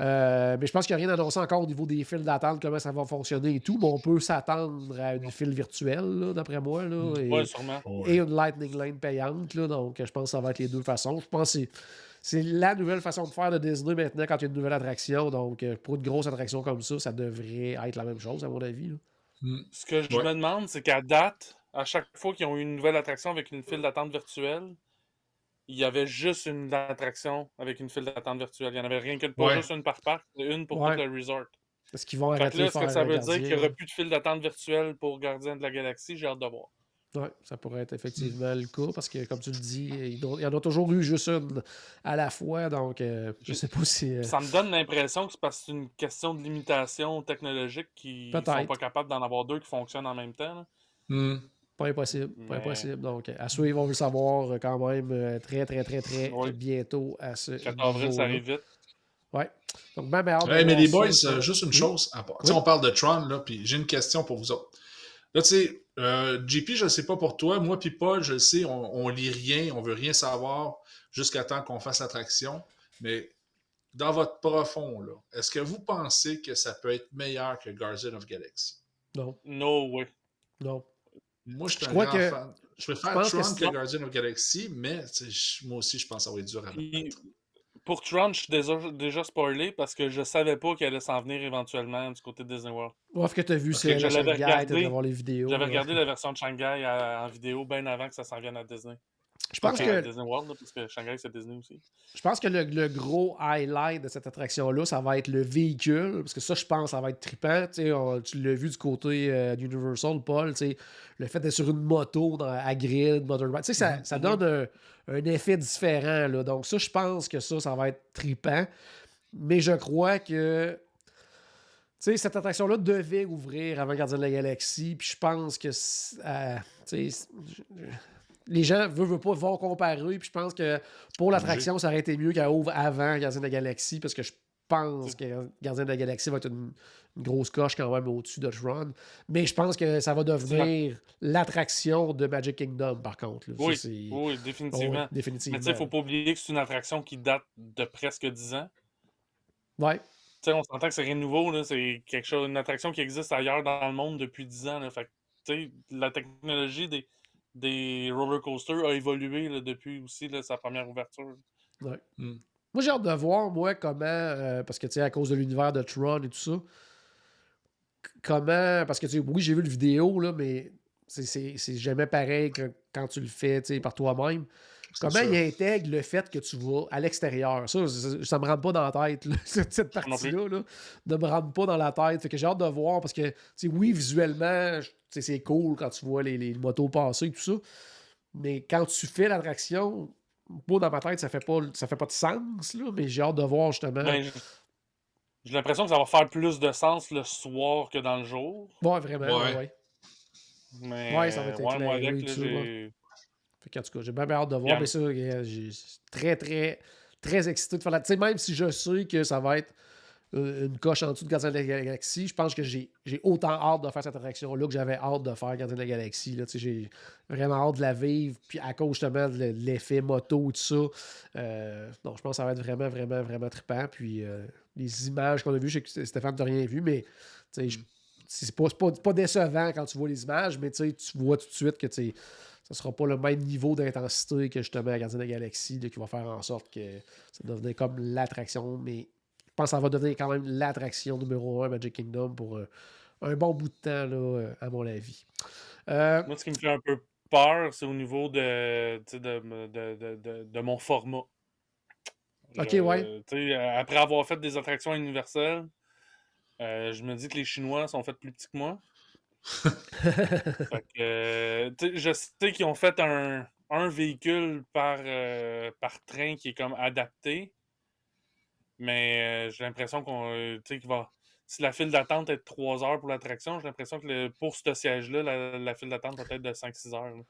Euh, mais je pense qu'il n'y a rien annoncé encore au niveau des files d'attente, comment ça va fonctionner et tout. Mais on peut s'attendre à une file virtuelle, d'après moi. Là, et, Ouais, sûrement. et une Lightning Lane payante. Là, donc, je pense que ça va être les deux façons. Je pense que c'est- la nouvelle façon de faire de Disney maintenant quand il y a une nouvelle attraction. Donc, pour une grosse attraction comme ça, ça devrait être la même chose, à mon avis. là. Ce que je Ouais. me demande, c'est qu'à date, à chaque fois qu'ils ont eu une nouvelle attraction avec une file d'attente virtuelle, il y avait juste une attraction avec une file d'attente virtuelle. Il n'y en avait rien que pas Ouais. juste une par parc, une pour Ouais. tout le resort. Est-ce qu'ils vont arrêter est-ce que ça veut dire qu'il n'y aura plus de file d'attente virtuelle pour Gardien de la Galaxie? J'ai hâte de voir. Oui, ça pourrait être effectivement le cas parce que, comme tu le dis, il y en a toujours eu juste une à la fois. Donc, euh, je sais pas si. euh, Ça me donne l'impression que c'est parce que c'est une question de limitation technologique qui sont Peut-être. pas capables d'en avoir deux qui fonctionnent en même temps. Hmm. Pas impossible. Pas Mais- impossible. Donc, à suivre, on veut le savoir euh, quand même euh, très, très, très, très Oui. bientôt à ce. 4 avril, ça arrive vite. Ouais. Donc, ben, ben, Hey, mais les boys, ça. juste une Oui. chose. à Oui. On parle de Tron, là, puis j'ai une question pour vous autres. Là, tu sais, euh, JP, je ne sais pas pour toi, moi puis Paul, je le sais, on, on lit rien, on veut rien savoir jusqu'à temps qu'on fasse l'attraction. Mais dans votre profond, là, est-ce que vous pensez que ça peut être meilleur que Guardian of Galaxy? Non, No way. non. Moi, je suis un grand que- fan. Je préfère pense que Tron c'est- que, Guardian of Galaxy, mais moi aussi, je pense que ça va être dur à battre. Pour Tron, je suis déjà, déjà spoilé parce que je savais pas qu'il allait s'en venir éventuellement du côté de Disney World. Ouf, que tu as vu, c'est Shanghai, regardé. voir les vidéos. J'avais regardé la version de Shanghai à- en vidéo bien avant que ça s'en vienne à Disney. Je pense À que Disney World, là, parce que Shanghai, c'est Disney aussi. Je pense que le, le gros highlight de cette attraction-là, ça va être le véhicule, parce que ça, je pense, ça va être trippant. Tu sais, on- tu l'as vu du côté euh, d'Universal, Paul, le fait d'être sur une moto dans, à grid, motorbike, tu sais, ça, ça donne un, un effet différent. Là. Donc ça, je pense que ça, ça va être trippant. Mais je crois que tu sais, cette attraction-là devait ouvrir avant Gardien de la Galaxie, puis je pense que euh, les gens veulent, veulent pas vont comparer, puis je pense que pour l'attraction, ça aurait été mieux qu'elle ouvre avant Gardien de la Galaxie, parce que je pense que Gardien de la Galaxie va être une, une grosse coche quand même au-dessus de Tron. Mais je pense que ça va devenir l'attraction de Magic Kingdom, par contre. là. Oui, oui, Oh, définitivement. oui, définitivement. Mais tu sais, il faut pas oublier que c'est une attraction qui date de presque 10 ans. Ouais. Tu sais, on s'entend que c'est rien de nouveau. C'est quelque chose, une attraction qui existe ailleurs dans le monde depuis 10 ans. Là. Fait que, tu sais, la technologie des, des roller coasters a évolué là, depuis aussi là, sa première ouverture. Ouais. Mm. Moi, j'ai hâte de voir, moi, comment, euh, parce que, tu sais, à cause de l'univers de Tron et tout ça, comment, parce que, tu sais, oui, j'ai vu le vidéo, là, mais c'est- c'est c'est jamais pareil que quand tu le fais, tu sais, par toi-même. Comment il intègre le fait que tu vas à l'extérieur? Ça, ça, ça me rentre pas dans la tête, là, (laughs) cette, partie-là, là, ne me rentre pas dans la tête. Fait que j'ai hâte de voir, parce que, tu sais, oui, visuellement, c'est cool quand tu vois les, les motos passer et tout ça, mais quand tu fais l'attraction, moi, dans ma tête, ça fait pas, ça fait pas de sens, là, mais j'ai hâte de voir, justement. Ben, j'ai- l'impression que ça va faire plus de sens le soir que dans le jour. ouais, vraiment, Ouais. ouais. ouais. Mais, Ouais, ça va être ouais, moi, éclairé, avec, là, tout ça, ouais. j'ai. Fait qu'en tout cas, j'ai bien, hâte de voir. Bien. Mais ça, euh, j'ai très, très, très excité de faire la. Tu sais, même si je sais que ça va être euh, une coche en dessous de Gardien de la Galaxie, je pense que j'ai autant hâte de faire cette attraction-là que j'avais hâte de faire Gardien de la Galaxie. Là. Tu sais, J'ai vraiment hâte de la vivre. Puis à cause justement de l'effet moto, tout ça. Euh, donc, je pense que ça va être vraiment, vraiment, vraiment trippant. Puis euh, les images qu'on a vues, je sais que Stéphane n'a rien vu, mais tu sais, je- c'est pas, pas, pas décevant quand tu vois les images, mais tu vois tout de suite que tu sais, ça sera pas le même niveau d'intensité que justement à Gardien de la Galaxie là, qui va faire en sorte que ça devenait comme l'attraction, mais je pense que ça va devenir quand même l'attraction numéro un Magic Kingdom pour euh, un bon bout de temps, là, à mon avis. Euh, Moi, ce qui me fait un peu peur, c'est au niveau de, de, de, de, mon format. Ok, ouais. après avoir fait des attractions universelles, euh, je me dis que les Chinois sont faits plus petits que moi. (laughs) Fait que, je sais qu'ils ont fait un, un véhicule par, euh, par train qui est comme adapté. Mais euh, j'ai l'impression qu'on. euh, va. Si la file d'attente est de 3 heures pour l'attraction, j'ai l'impression que le- pour ce siège-là, la, la file d'attente va être de 5-6 heures. là.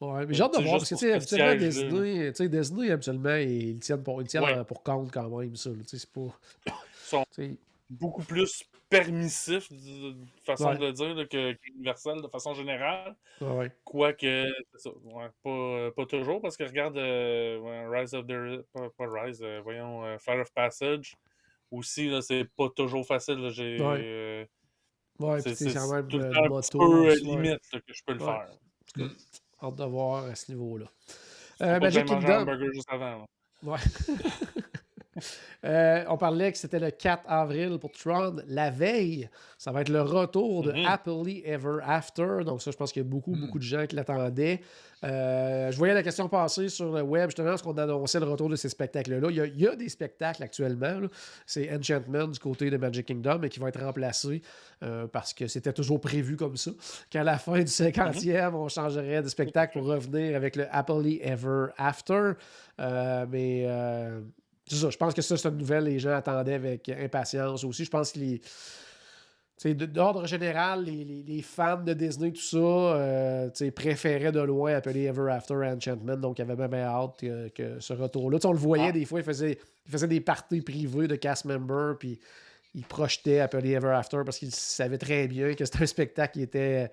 Ouais, mais j'ai hâte de voir, parce que tu habituellement, Disney, tu sais, Disney, habituellement, ils tiennent pour, ils tiennent Ouais. pour compte quand même, ça. là, Tu sais, c'est pas. Ils sont (coughs) beaucoup plus permissifs, de façon Ouais. de le dire, là, que qu'Universal de façon générale. ouais. Quoique, ouais, pas, euh, pas toujours, parce que regarde euh, Rise of the. Pas, pas Rise, euh, voyons, euh, Fire of Passage. Aussi, là, c'est pas toujours facile. là, J'ai. Ouais. c'est c'est- quand même tout le temps moto. peu limite là, que je peux le faire. Hâte de voir à ce niveau-là. Magic Kingdom. juste avant. Ouais. (laughs) Euh, on parlait que c'était le 4 avril pour Tron. La veille, ça va être le retour de Mhm. Happily Ever After. Donc, ça, je pense qu'il y a beaucoup, beaucoup de gens qui l'attendaient. Euh, je voyais la question passer sur le web, justement, parce qu'on annonçait le retour de ces spectacles-là. Il y a, il y a des spectacles actuellement. C'est Enchantment du côté de Magic Kingdom, mais qui va être remplacé euh, parce que c'était toujours prévu comme ça. Qu'à la fin du 50e, on changerait de spectacle pour revenir avec le Happily Ever After. Euh, mais. C'est ça, je pense que ça, c'est une nouvelle les gens attendaient avec impatience aussi. Je pense que les. D'ordre général, les, les- les fans de Disney, tout ça, euh, préféraient de loin appeler Ever After Enchantment. Donc, il y avait même hâte que, que ce retour-là. On le voyait Ah. des fois, il faisait, il faisait des parties privées de cast members, puis il projetait appeler Ever After parce qu'il savait très bien que c'était un spectacle qui était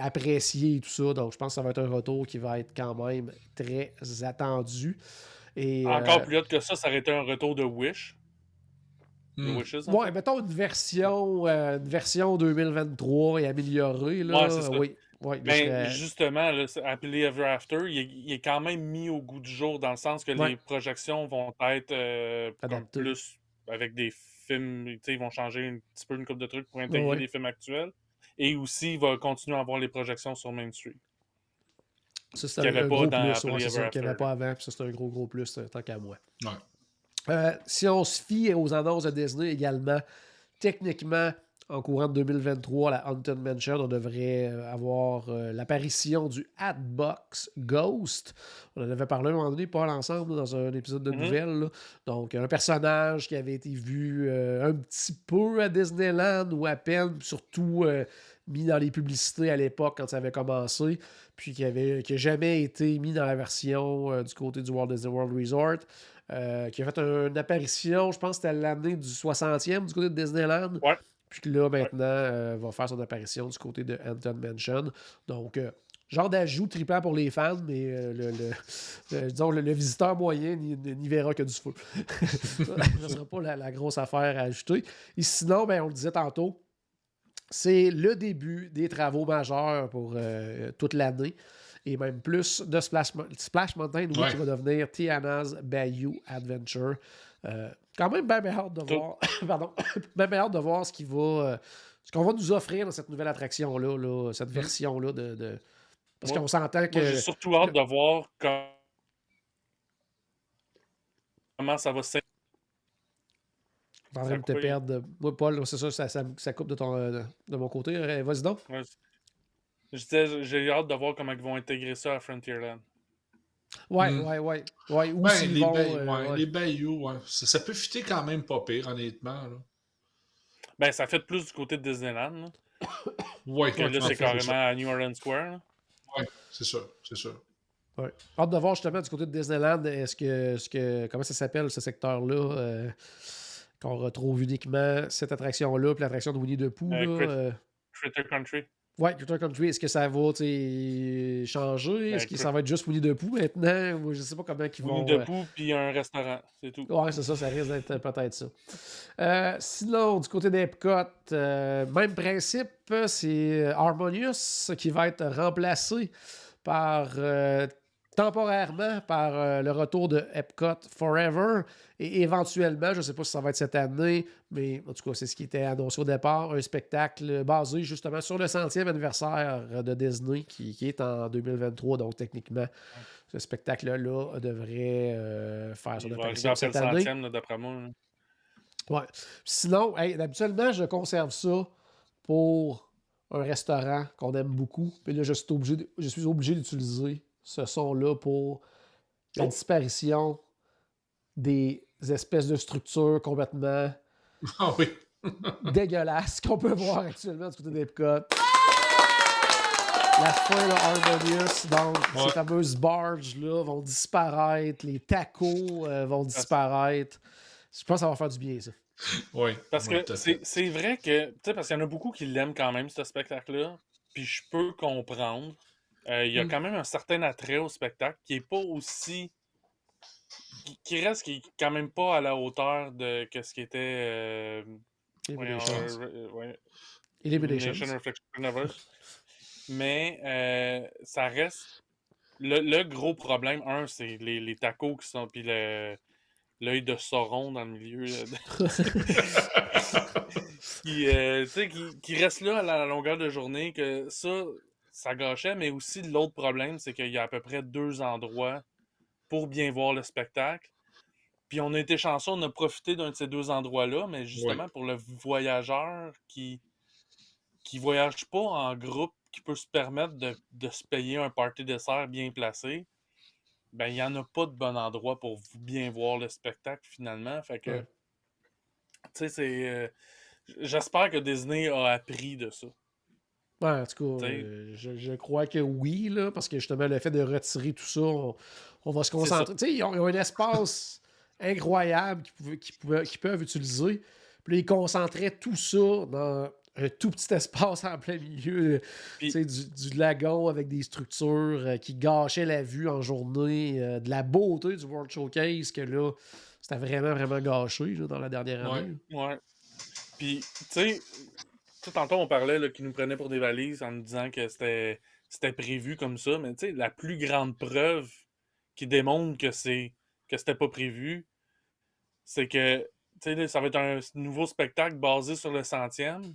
apprécié et tout ça. Donc, je pense que ça va être un retour qui va être quand même très attendu. Et, Encore euh, plus haute que ça, ça aurait été un retour de Wish. Hmm. Wishes. en Ouais, fait. mettons une version, euh, une version 2023 et améliorée. Là. Ouais, c'est ça. Oui, oui, je Ben, justement, là, Happily Ever After, il est, il est quand même mis au goût du jour dans le sens que Ouais. les projections vont être euh, plus avec des films, tu sais, ils vont changer un petit peu une coupe de trucs pour intégrer Ouais. les films actuels. Et aussi, il va continuer à avoir les projections sur Main Street. Ça, y un, gros plus. Ouais, ça, qu'il n'y avait pas avant. Puis ça, c'est un gros, gros plus, euh, tant qu'à moi. Ouais. Euh, si on se fie aux annonces de Disney également, techniquement, en courant de 2023, à la Haunted Mansion, on devrait euh, avoir euh, l'apparition du Hatbox Ghost. On en avait parlé à un moment donné, pas ensemble, dans un épisode de Mhm. nouvelles. là. Donc, un personnage qui avait été vu euh, un petit peu à Disneyland ou à peine, surtout euh, mis dans les publicités à l'époque quand ça avait commencé, puis qui avait qui a jamais été mis dans la version euh, du côté du Walt Disney World Resort. euh, qui a fait un- une apparition, je pense que c'était l'année du 60e du côté de Disneyland. Ouais. Puis que là, maintenant, euh, va faire son apparition du côté de Hampton Mansion. Donc, genre d'ajout tripant pour les fans, mais euh, le, le- le- disons, le, visiteur moyen n'y verra que du feu. (laughs) ça ne sera pas la, la grosse affaire à ajouter. Et sinon, ben, on le disait tantôt, c'est le début des travaux majeurs pour euh, toute l'année. Et même plus de Splash, Mo- Splash Mountain, oui, Ouais. qui va devenir Tiana's Bayou Adventure. Euh, quand même bien, hâte de voir. (coughs) Pardon. (coughs) bien, bien hâte de voir ce qui va. euh, ce qu'on va nous offrir dans cette nouvelle attraction-là, là, cette version-là de. de- Parce qu'on s'entend que. J'ai surtout hâte de voir com- comment ça va s'in- Je suis en train de te perdre. Moi, Paul, c'est ça, ça, ça, ça coupe de, ton, euh, de mon côté. Euh, Vas-y donc. Ouais, Je disais, j'ai hâte de voir comment ils vont intégrer ça à Frontierland. Ouais, Mm. ouais, ouais. ouais. Ou Ben, les, vont, bay- euh, ouais, ouais. les bayous, ouais. Ça, ça peut fitter quand même pas pire, honnêtement. là. Ben, ça fait plus du côté de Disneyland. là. (coughs) Ouais, Que là, c'est carrément à New Orleans Square. Oui, c'est ça, c'est ça. Ouais. Hâte de voir justement du côté de Disneyland, est-ce que, ce que comment ça s'appelle ce secteur-là, euh, qu'on retrouve uniquement cette attraction-là, puis l'attraction de Winnie the Pooh. Euh, euh, Critter Country. Ouais, Critter Country, est-ce que ça va changer? Est-ce que ça va être juste Winnie the Pooh maintenant? Ou je sais pas comment ils vont. Winnie euh, the Pooh, puis un restaurant. C'est tout. Ouais, c'est ça, ça risque d'être peut-être ça. Euh, sinon, du côté d'Epcot, euh, même principe, c'est Harmonious qui va être remplacé par euh, temporairement par euh, le retour de Epcot Forever et éventuellement, je ne sais pas si ça va être cette année, mais en tout cas, c'est ce qui était annoncé au départ, un spectacle basé justement sur le centième anniversaire de Disney qui, qui est en 2023, donc techniquement, ce spectacle-là devrait euh, faire son apparition le cette année. centième, là, d'après moi. là. Ouais. Sinon, hey, habituellement, je conserve ça pour un restaurant qu'on aime beaucoup. Mais là, je suis obligé, de- je suis obligé d'utiliser ce son-là pour la Oh. disparition des espèces de structures complètement (laughs) Ah oui. dégueulasses qu'on peut voir actuellement du côté d'Epcot. La fin là, Harmonious, donc ces fameuses barges-là vont disparaître, les tacos euh, vont disparaître. Je pense que ça va faire du bien, ça. Oui. Parce que c'est vrai que, tu sais, parce qu'il y en a beaucoup qui l'aiment quand même, ce spectacle-là. Puis je peux comprendre. Euh, Il y a Mm. quand même un certain attrait au spectacle qui est pas aussi. qui- reste qui est quand même pas à la hauteur de que ce qui était. euh, voyons, euh, ouais. Mais euh, ça reste. Le, le gros problème, un, c'est les, les tacos qui sont. Puis le- l'œil de Sauron dans le milieu. (laughs) (laughs) qui, euh, qui, qui reste là à la longueur de journée, que ça, ça gâchait, mais aussi l'autre problème, c'est qu'il y a à peu près deux endroits pour bien voir le spectacle. Puis on a été chanceux, on a profité d'un de ces deux endroits-là, mais justement pour le voyageur qui qui voyage pas en groupe, qui peut se permettre de, de se payer un party dessert bien placé, ben il n'y en a pas de bon endroit pour bien voir le spectacle finalement. Fait que, Ouais. tu sais, c'est. euh, J'espère que Disney a appris de ça. Ouais, en tout cas, euh, je, je crois que oui, là, parce que justement, le fait de retirer tout ça, on, on va se concentrer. Tu sais, ils, ont ils ont un espace (laughs) incroyable qu'ils pouvaient- qu'ils peuvent utiliser. Puis là, ils concentraient tout ça dans un tout petit espace en plein milieu sais, du, du lagon avec des structures euh, qui gâchaient la vue en journée, euh, de la beauté du World Showcase, que là, c'était vraiment, vraiment gâché là, dans la dernière année. Ouais. Puis, tu sais, tout tantôt, on parlait qu'ils nous prenaient pour des valises en nous disant que c'était c'était prévu comme ça, mais tu sais, la plus grande preuve qui démontre que c'est que c'était pas prévu, c'est que, sais, ça va être un nouveau spectacle basé sur le centième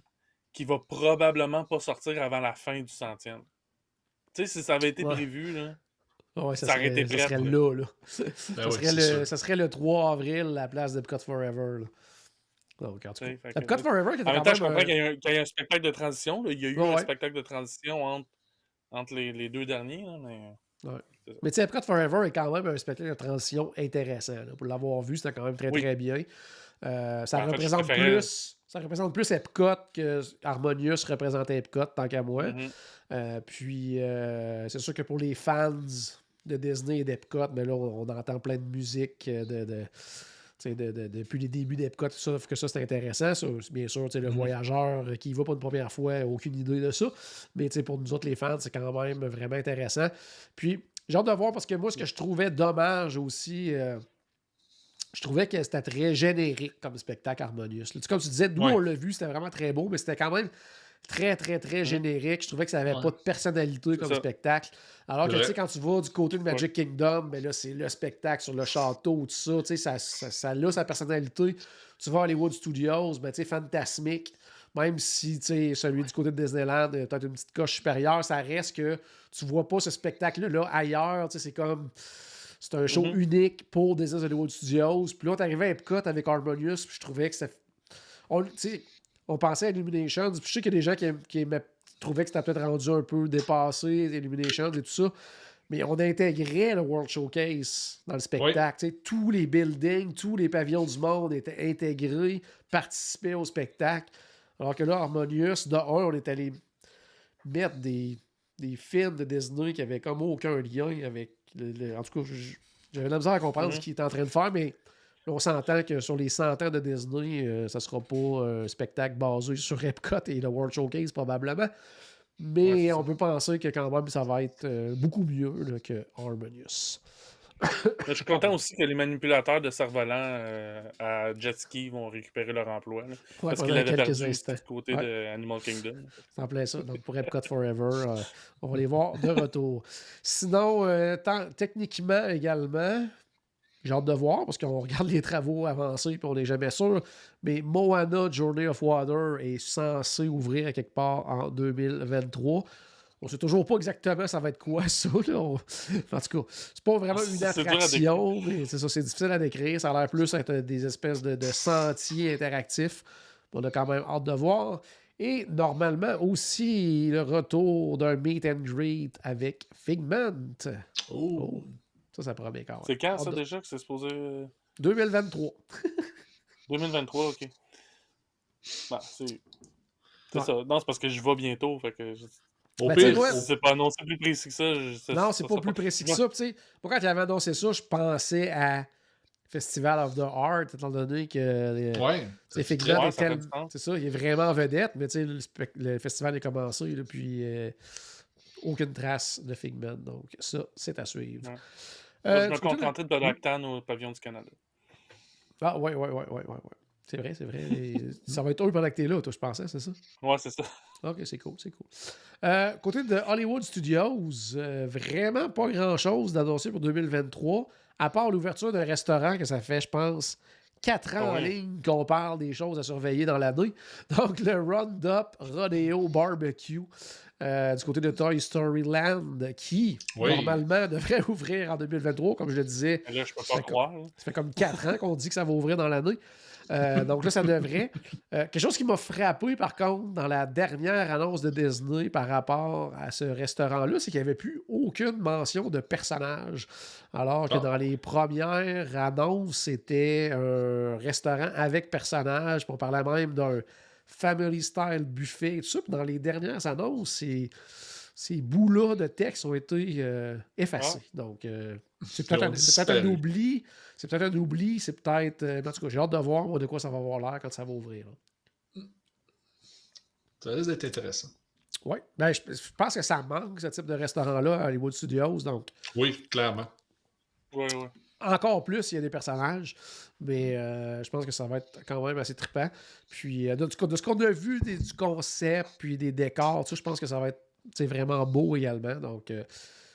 qui va probablement pas sortir avant la fin du centième. Tu sais, si ça avait été Ouais. prévu, là, Ouais, ça, Ça aurait serait, été ça prêt, serait là. là. là. ça, Ben oui, serait le, ça serait le 3 avril, la place d'Epcot Forever. là. Donc, en tout cas, fait que- Epcot Forever, qui était En même temps, je comprends euh, qu'il y, a un- qu'il y a un spectacle de transition. là. Il y a eu Ouais, un ouais. spectacle de transition entre, entre les, les deux derniers, là, mais. Mais tu sais, Epcot Forever est quand même un spectacle de transition intéressant. là. Pour l'avoir vu, c'était quand même très Oui. très bien. Euh, ça, En représente préférais- plus, ça représente plus Epcot que Harmonious représentait Epcot, tant qu'à moi. Mhm. Euh, puis, euh, c'est sûr que pour les fans de Disney et d'Epcot, mais là, on, on entend plein de musique de, de- de- depuis les débuts d'Epcot, tout ça, que ça, c'est intéressant. Ça, bien sûr, le Mhm. voyageur qui y va pour une première fois, aucune idée de ça. Mais pour nous autres, les fans, c'est quand même vraiment intéressant. Puis, j'ai hâte de voir parce que moi, ce que je trouvais dommage aussi, euh, je trouvais que c'était très générique comme spectacle harmonieux. Là, Comme tu disais, nous, Ouais. on l'a vu, c'était vraiment très beau, mais c'était quand même très, très, très générique. Je trouvais que ça n'avait Ouais. pas de personnalité comme ça. spectacle. Alors que, tu sais, quand tu vas du côté de Magic Kingdom, ben là, c'est le spectacle sur le château, tout ça, tu sais, ça, ça, ça a sa personnalité. Tu vas à Hollywood Studios, ben, tu sais, fantasmique. Même si, tu sais, celui du côté de Disneyland, euh, peut-être une petite coche supérieure, ça reste que tu vois pas ce spectacle-là ailleurs, tu sais, c'est comme... C'est un show Mhm. unique pour Disney Hollywood Studios. Puis là, on est arrivé à Epcot avec Harmonious, puis je trouvais que ça... On, tu sais, on pensait à Illuminations, puis je sais qu'il y a des gens qui, qui trouvaient que c'était peut-être rendu un peu dépassé, Illuminations et tout ça. Mais on intégrait le World Showcase dans le spectacle. Tous les buildings, tous les pavillons du monde étaient intégrés, participaient au spectacle. Alors que là, Harmonious, de un, on est allé mettre des, des films de Disney qui avaient comme aucun lien avec. Le, le- en tout cas, j'avais la misère à comprendre ce qu'il était en train de faire, mais là, on s'entend que sur les 100 ans de Disney, euh, ça sera pas un spectacle basé sur Epcot et le World Showcase, probablement. Mais Ouais, on ça. peut penser que quand même, ça va être euh, beaucoup mieux là, que Harmonious. (coughs) Je suis content aussi que les manipulateurs de cerf-volant euh, à jet ski vont récupérer leur emploi. là, Ouais, parce qu'ils l'avaient quelques perdu instants. du côté Ouais. de Animal Kingdom. C'est en plein ça. Donc, pour Epcot Forever, euh, on va les voir de retour. Sinon, euh, techniquement également, j'ai hâte de voir parce qu'on regarde (laughs) les travaux avancés et on n'est jamais sûr. Mais Moana Journey of Water est censé ouvrir à quelque part en 2023. On sait toujours pas exactement ça va être quoi (laughs) ça. là. On- En tout cas, c'est pas vraiment une attraction, mais c'est ça, c'est difficile à décrire. Ça a l'air plus être des espèces de, de sentiers interactifs. On a quand même hâte de voir. Et normalement aussi le retour d'un meet and greet avec Figment. Oh. Ça, ça promet quand même. C'est quand ça déjà que c'est supposé. euh, 2023. 2023, ok. Bah, c'est. C'est Ouais. ça. Non, c'est parce que je vais bientôt. Fait que je- Au Ben, pire, ouais. c'est pas annoncé plus précis que ça. je- Non, c'est pas plus précis que ça. Sais, Moi, quand il avait annoncé ça, je pensais à Festival of the Art, étant donné que euh, ouais. c'est c'est ça tel- il est vraiment en vedette, mais tu sais, le, le festival est commencé, là, puis euh, aucune trace de Figment. Donc, ça, c'est à suivre. Ouais. Euh, Moi, je me contentais de Blacktown au pavillon du Canada. Ah, ouais, ouais, ouais, ouais, ouais. ouais. C'est vrai, c'est vrai. (laughs) Ça va être eux pendant que t'es là, toi, je pensais, c'est ça? Ouais, c'est ça. Ok, c'est cool, c'est cool. Euh, côté de Hollywood Studios, euh, vraiment pas grand-chose d'annoncer pour 2023, à part l'ouverture d'un restaurant que ça fait, je pense, quatre ans en ligne qu'on parle des choses à surveiller dans l'année. Donc, le Roundup Rodeo Barbecue euh, du côté de Toy Story Land, qui, Oui. normalement, (laughs) devrait ouvrir en 2023, comme je le disais. Mais là, je peux C'est pas croire. là. Ça fait comme quatre ans qu'on dit que ça va ouvrir dans l'année. Euh, donc là, ça devrait. Euh, quelque chose qui m'a frappé, par contre, dans la dernière annonce de Disney par rapport à ce restaurant-là, c'est qu'il n'y avait plus aucune mention de personnage. Alors que Ah. dans les premières annonces, c'était un restaurant avec personnage. On parlait même d'un family style buffet et tout ça. Puis dans les dernières annonces, c'est ces bouts-là de texte ont été euh, effacés. Donc, euh, c'est peut-être un, oubli. C'est peut-être un oubli. C'est peut-être. euh, en tout cas, j'ai hâte de voir moi, de quoi ça va avoir l'air quand ça va ouvrir. Ça risque d'être intéressant. Oui. Ben, je, je pense que ça manque, ce type de restaurant-là à Hollywood Studios. Donc, Oui, clairement. Ouais, ouais. Encore plus, il y a des personnages. Mais euh, je pense que ça va être quand même assez trippant. Puis, euh, de, ce qu'on a vu du concept, puis des décors, tout je pense que ça va être vraiment beau également. Donc, euh,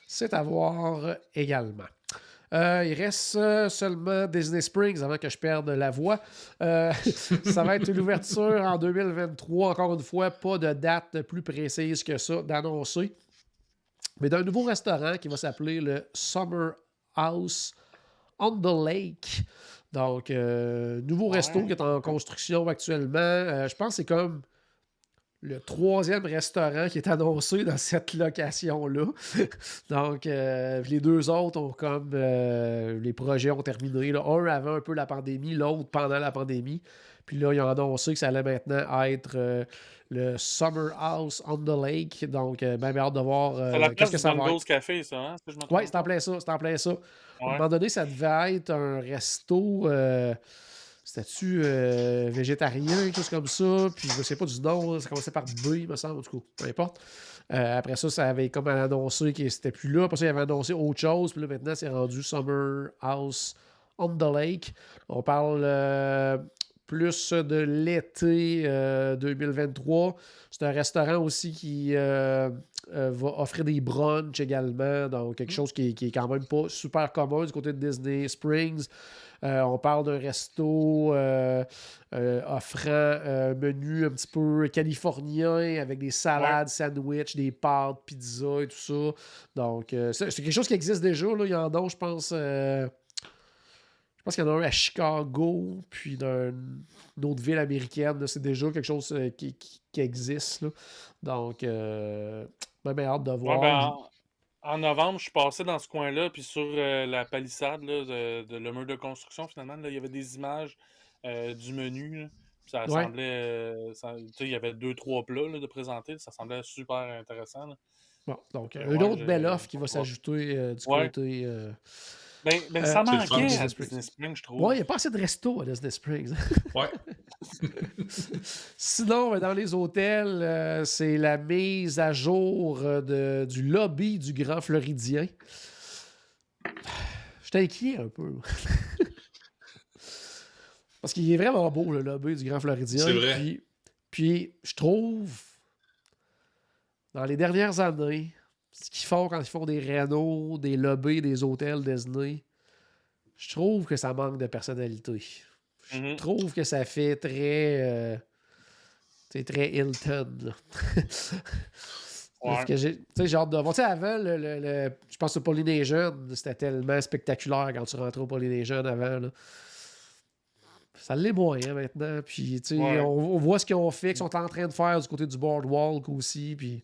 c'est à voir également. Il reste seulement Disney Springs avant que je perde la voix. (laughs) Ça va être une ouverture en 2023. Encore une fois, pas de date plus précise que ça d'annoncer. Mais d'un nouveau restaurant qui va s'appeler le Summer House on the Lake. Donc, euh, nouveau Ouais. resto qui est en construction actuellement. Euh, je pense que c'est comme le troisième restaurant qui est annoncé dans cette location-là. (laughs) Donc, euh, les deux autres ont comme les projets ont terminé. là. Un avant un peu la pandémie, l'autre pendant la pandémie. Puis là, ils ont annoncé que ça allait maintenant être le Summer House on the Lake. Donc, euh, ben, hâte de voir euh, C'est la place que du ça va être. Café, ça, hein? si Oui, c'est en plein ça, c'est en plein ça. À un moment donné, ça devait être un resto. C'était-tu euh, végétarien, quelque chose comme ça. Puis je ne sais pas du nom, ça commençait par B, il me semble, tout cas, peu importe. Euh, après ça, ça avait comme annoncé que c'était plus là. Après ça, il avait annoncé autre chose. Puis là, maintenant, c'est rendu Summer House on the Lake. On parle euh, plus de l'été euh, 2023. C'est un restaurant aussi qui euh, euh, va offrir des brunchs également. Donc, quelque chose qui, qui est quand même pas super commun du côté de Disney Springs. Euh, on parle d'un resto euh, euh, offrant un menu un petit peu californien avec des salades, sandwichs, des pâtes, pizza et tout ça. Donc, euh, c'est c'est quelque chose qui existe déjà. Là. Il y en a, je pense. Je pense qu'il y en a un à Chicago, puis dans une autre ville américaine. C'est déjà quelque chose euh, qui, qui- qui existe. là. Donc, euh, ben, ben, hâte de voir. Ouais, ben, en, en novembre, je suis passé dans ce coin-là, puis sur euh, la palissade là, de, de le mur de construction, finalement, là, il y avait des images euh, du menu. là. Ça semblait. il y avait deux, trois plats de présenter. Ça semblait super intéressant. Bon, donc, Ouais, une autre belle offre qui va s'ajouter du côté. Euh, Ben, ben, Euh, ça fun, manquait à Springs. Disney Springs, je trouve. Ouais, il n'y a pas assez de resto à Disney Springs. Ouais. (laughs) Sinon, euh, dans les hôtels, euh, c'est la mise à jour euh, de- du lobby du Grand Floridien. (sighs) J'étais inquiet un peu. (laughs) Parce qu'il est vraiment beau, le lobby du Grand Floridien. C'est vrai. Puis, puis, je trouve, dans les dernières années, ce qu'ils font quand ils font des rénaux, des lobbies, des hôtels Disney, je trouve que ça manque de personnalité. Je Mhm. trouve que ça fait très. euh, c'est très Hilton. Parce que j'ai tu sais, j'ai hâte de voir. Tu sais, avant, le, le- le- je pense au Polynesian, c'était tellement spectaculaire quand tu rentrais au Polynesian avant. là. Ça l'est moins hein, maintenant. Puis, tu sais, Ouais. on, on voit ce qu'ils ont fait, qu'ils sont en train de faire du côté du boardwalk aussi. Puis,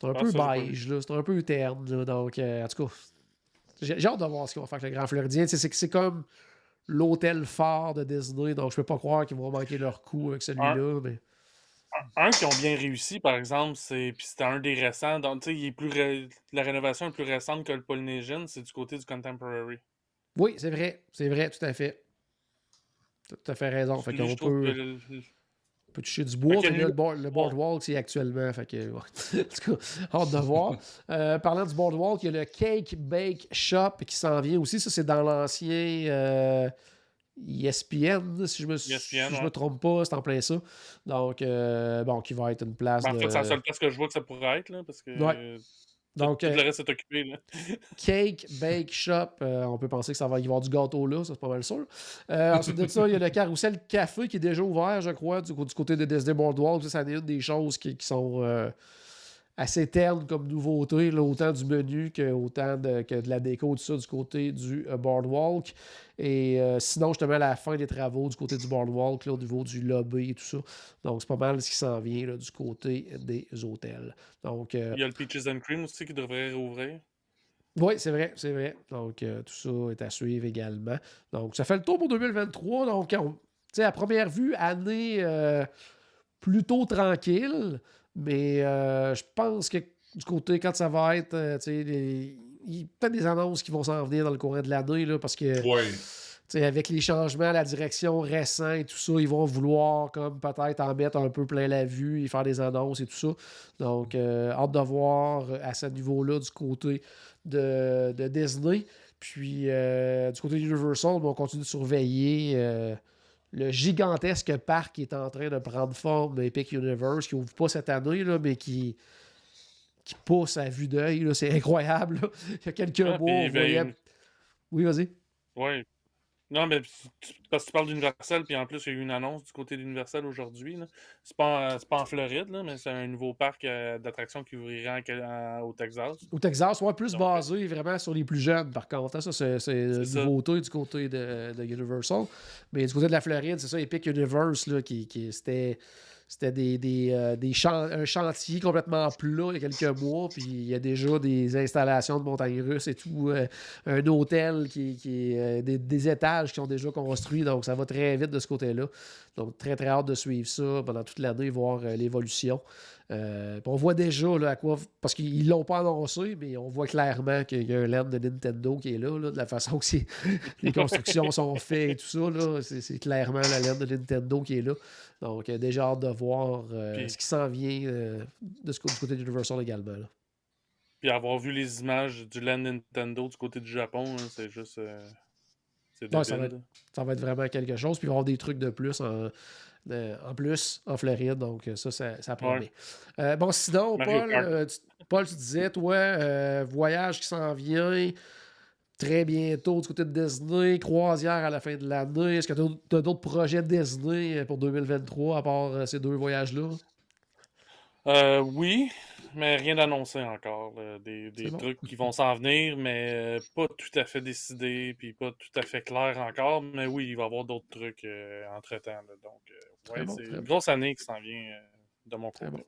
c'est un Ah, peu beige, là, c'est un peu terne. là. donc, euh, en tout cas, j'ai hâte de voir ce qu'ils vont faire avec le Grand Floridien. C'est comme l'hôtel phare de Disney, donc je peux pas croire qu'ils vont manquer leur coup avec celui-là. Mais... Un qui ont bien réussi, par exemple, c'est. Puis c'était un des récents. Donc, il est plus ré- la rénovation est plus récente que le Polynesian, c'est du côté du Contemporary. Oui, c'est vrai, c'est vrai, tout à fait. Tout à fait raison. Fait qu'on peut, le- on peut toucher du bois. Mais là, le, board- le boardwalk, c'est actuellement. Fait que, ouais. (laughs) en tout cas, hâte de voir. Euh, parlant du boardwalk, il y a le Cake Bake Shop qui s'en vient aussi. Ça, c'est dans l'ancien euh, ESPN, si je me, si ESPN, je me trompe pas, c'est en plein ça. Donc, euh, bon, qui va être une place Ben, en de... fait, c'est la seule place que je vois que ça pourrait être, là, parce que Ouais. Tout, Donc, tout euh, le reste est occupé. Là. (laughs) Cake Bake Shop. euh, on peut penser que ça va y avoir du gâteau là, ça c'est pas mal sûr. Euh, ensuite de ça, il y a le carrousel café qui est déjà ouvert, je crois, du, du côté de Disney Boardwalk. Ça, c'est une des choses qui, qui sont euh, assez ternes comme nouveauté, là, autant du menu que, autant de, que de la déco, tout ça, du côté du euh, Boardwalk. Et euh, sinon, justement, à la fin des travaux du côté du Boardwalk, là, au niveau du lobby et tout ça. Donc, c'est pas mal ce qui s'en vient là, du côté des hôtels. Donc, euh, Il y a le Peaches and Cream aussi qui devrait rouvrir. oui, c'est vrai, c'est vrai. Donc, euh, tout ça est à suivre également. Donc, ça fait le tour pour 2023. Donc, on- tu sais, à première vue, année plutôt tranquille, mais euh, je pense que du côté, quand ça va être, euh, tu sais, les- il y a peut-être des annonces qui vont s'en venir dans le courant de l'année, là, parce que Ouais. avec les changements, la direction récente et tout ça, ils vont vouloir comme peut-être en mettre un peu plein la vue et faire des annonces et tout ça. Donc, euh, hâte de voir euh, à ce niveau-là du côté de, de Disney. Puis, du côté d'Universal, on continue de surveiller le gigantesque parc qui est en train de prendre forme d'Epic Universe, qui n'ouvre pas cette année, là, mais qui, qui pousse à vue d'œil. C'est incroyable. là. Il y a quelques Ah, mois, on voyait... Oui, vas-y. Oui. Non, mais parce que tu parles d'Universal, puis en plus, il y a eu une annonce du côté d'Universal aujourd'hui. C'est pas, en- c'est pas en Floride, là, mais c'est un nouveau parc euh, d'attractions qui en en- au Texas. Au Texas, ouais, plus Donc, basé vraiment sur les plus jeunes, par contre. hein. Ça, c'est, une nouveauté du côté de, de Universal. Mais du côté de la Floride, c'est ça, Epic Universe, là, qui, qui- c'était, c'était des, des, euh, un chantier complètement plat il y a quelques mois, puis il y a déjà des installations de montagnes russes et tout. euh, un hôtel qui, qui est euh, des, des étages qui sont déjà construits, donc ça va très vite de ce côté-là. Donc, très, très hâte de suivre ça pendant toute l'année, voir l'évolution. Euh, on voit déjà là, à quoi. Parce qu'ils l'ont pas annoncé, mais on voit clairement qu'il y a un land de Nintendo qui est là, là, de la façon que (laughs) les constructions sont faites et tout ça. là, C'est clairement la land de Nintendo qui est là. Donc, euh, déjà hâte de voir euh, Puis- ce qui s'en vient euh, de ce, du côté d'Universal également. là. Puis avoir vu les images du land Nintendo du côté du Japon, là, c'est juste. c'est Ouais, ça va être-. Ça va être vraiment quelque chose. Puis il va y avoir des trucs de plus en, euh, en plus en Floride. Donc, euh, ça, ça, ça promet. Euh, bon, sinon, Paul, euh, tu, Paul, tu disais, toi, voyage qui s'en vient très bientôt du côté de Disney, croisière à la fin de l'année. Est-ce que tu as d'autres projets Disney pour 2023 à part ces deux voyages-là? Euh, oui, mais rien d'annoncé encore. là. Des, des bon. trucs qui vont s'en venir, mais euh, pas tout à fait décidés, puis pas tout à fait clair encore. Mais oui, il va y avoir d'autres trucs euh, entre-temps. Donc, euh, ouais, bon, c'est une grosse année qui s'en vient euh, de mon côté. bon.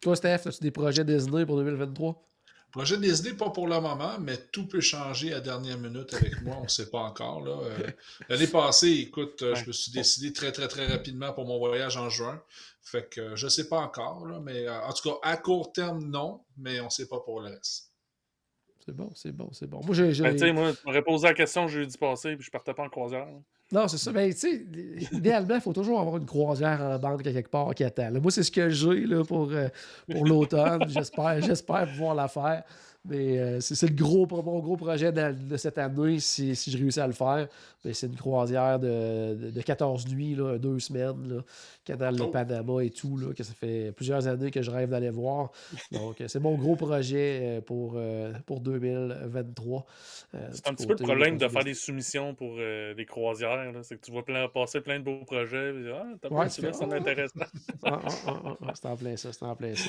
Toi, Steph, as-tu des projets Disney pour 2023? Projet Disney, pas pour le moment, mais tout peut changer à dernière minute avec moi. On ne sait pas encore. là. Euh, L'année passée, écoute, euh, je me suis décidé très, très, très rapidement pour mon voyage en juin. Fait que euh, je ne sais pas encore, là, mais euh, en tout cas, à court terme, non, mais on ne sait pas pour le reste. C'est bon, c'est bon, c'est bon. Moi, j'ai. j'ai- Ben, moi, tu m'aurais posé la question jeudi passé, puis je partais pas en croisière. là. Non, c'est ça. Ben, tu sais, idéalement, il faut toujours avoir une croisière en bande quelque part qui attend. Moi, c'est ce que j'ai pour, euh, pour l'automne. J'espère, j'espère pouvoir la faire. Mais euh, c'est, le gros, mon gros projet de, de cette année, si, si je réussis à le faire. Ben, c'est une croisière de, de, de 14 nuits, là, deux semaines, là, canal de Oh. Panama et tout, là, que ça fait plusieurs années que je rêve d'aller voir. (laughs) Donc, c'est mon gros projet euh, pour, euh, pour 2023. euh, C'est un petit peu le problème de faire des soumissions pour euh, des croisières. C'est que tu vois plein, passer plein de beaux projets. Puis, ah, t'as Ouais, pas ça m'intéresse. Ah, ah, ah, c'est en plein ça, c'est en plein ça.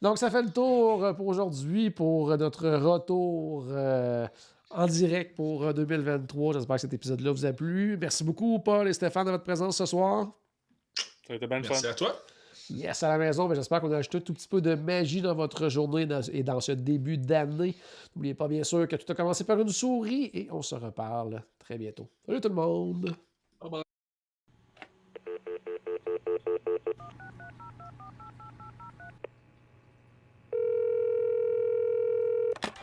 Donc, ça fait le tour euh, pour aujourd'hui, pour euh, notre retour euh, en direct pour euh, 2023. J'espère que cet épisode-là vous a plu. Merci beaucoup, Paul et Stéphane, de votre présence ce soir. Ça a été bien Merci fun. à toi. Yes, à la maison, ben, j'espère qu'on a ajouté un tout petit peu de magie dans votre journée et dans ce début d'année. N'oubliez pas, bien sûr, que tout a commencé par une souris et on se reparle très bientôt. Salut tout le monde!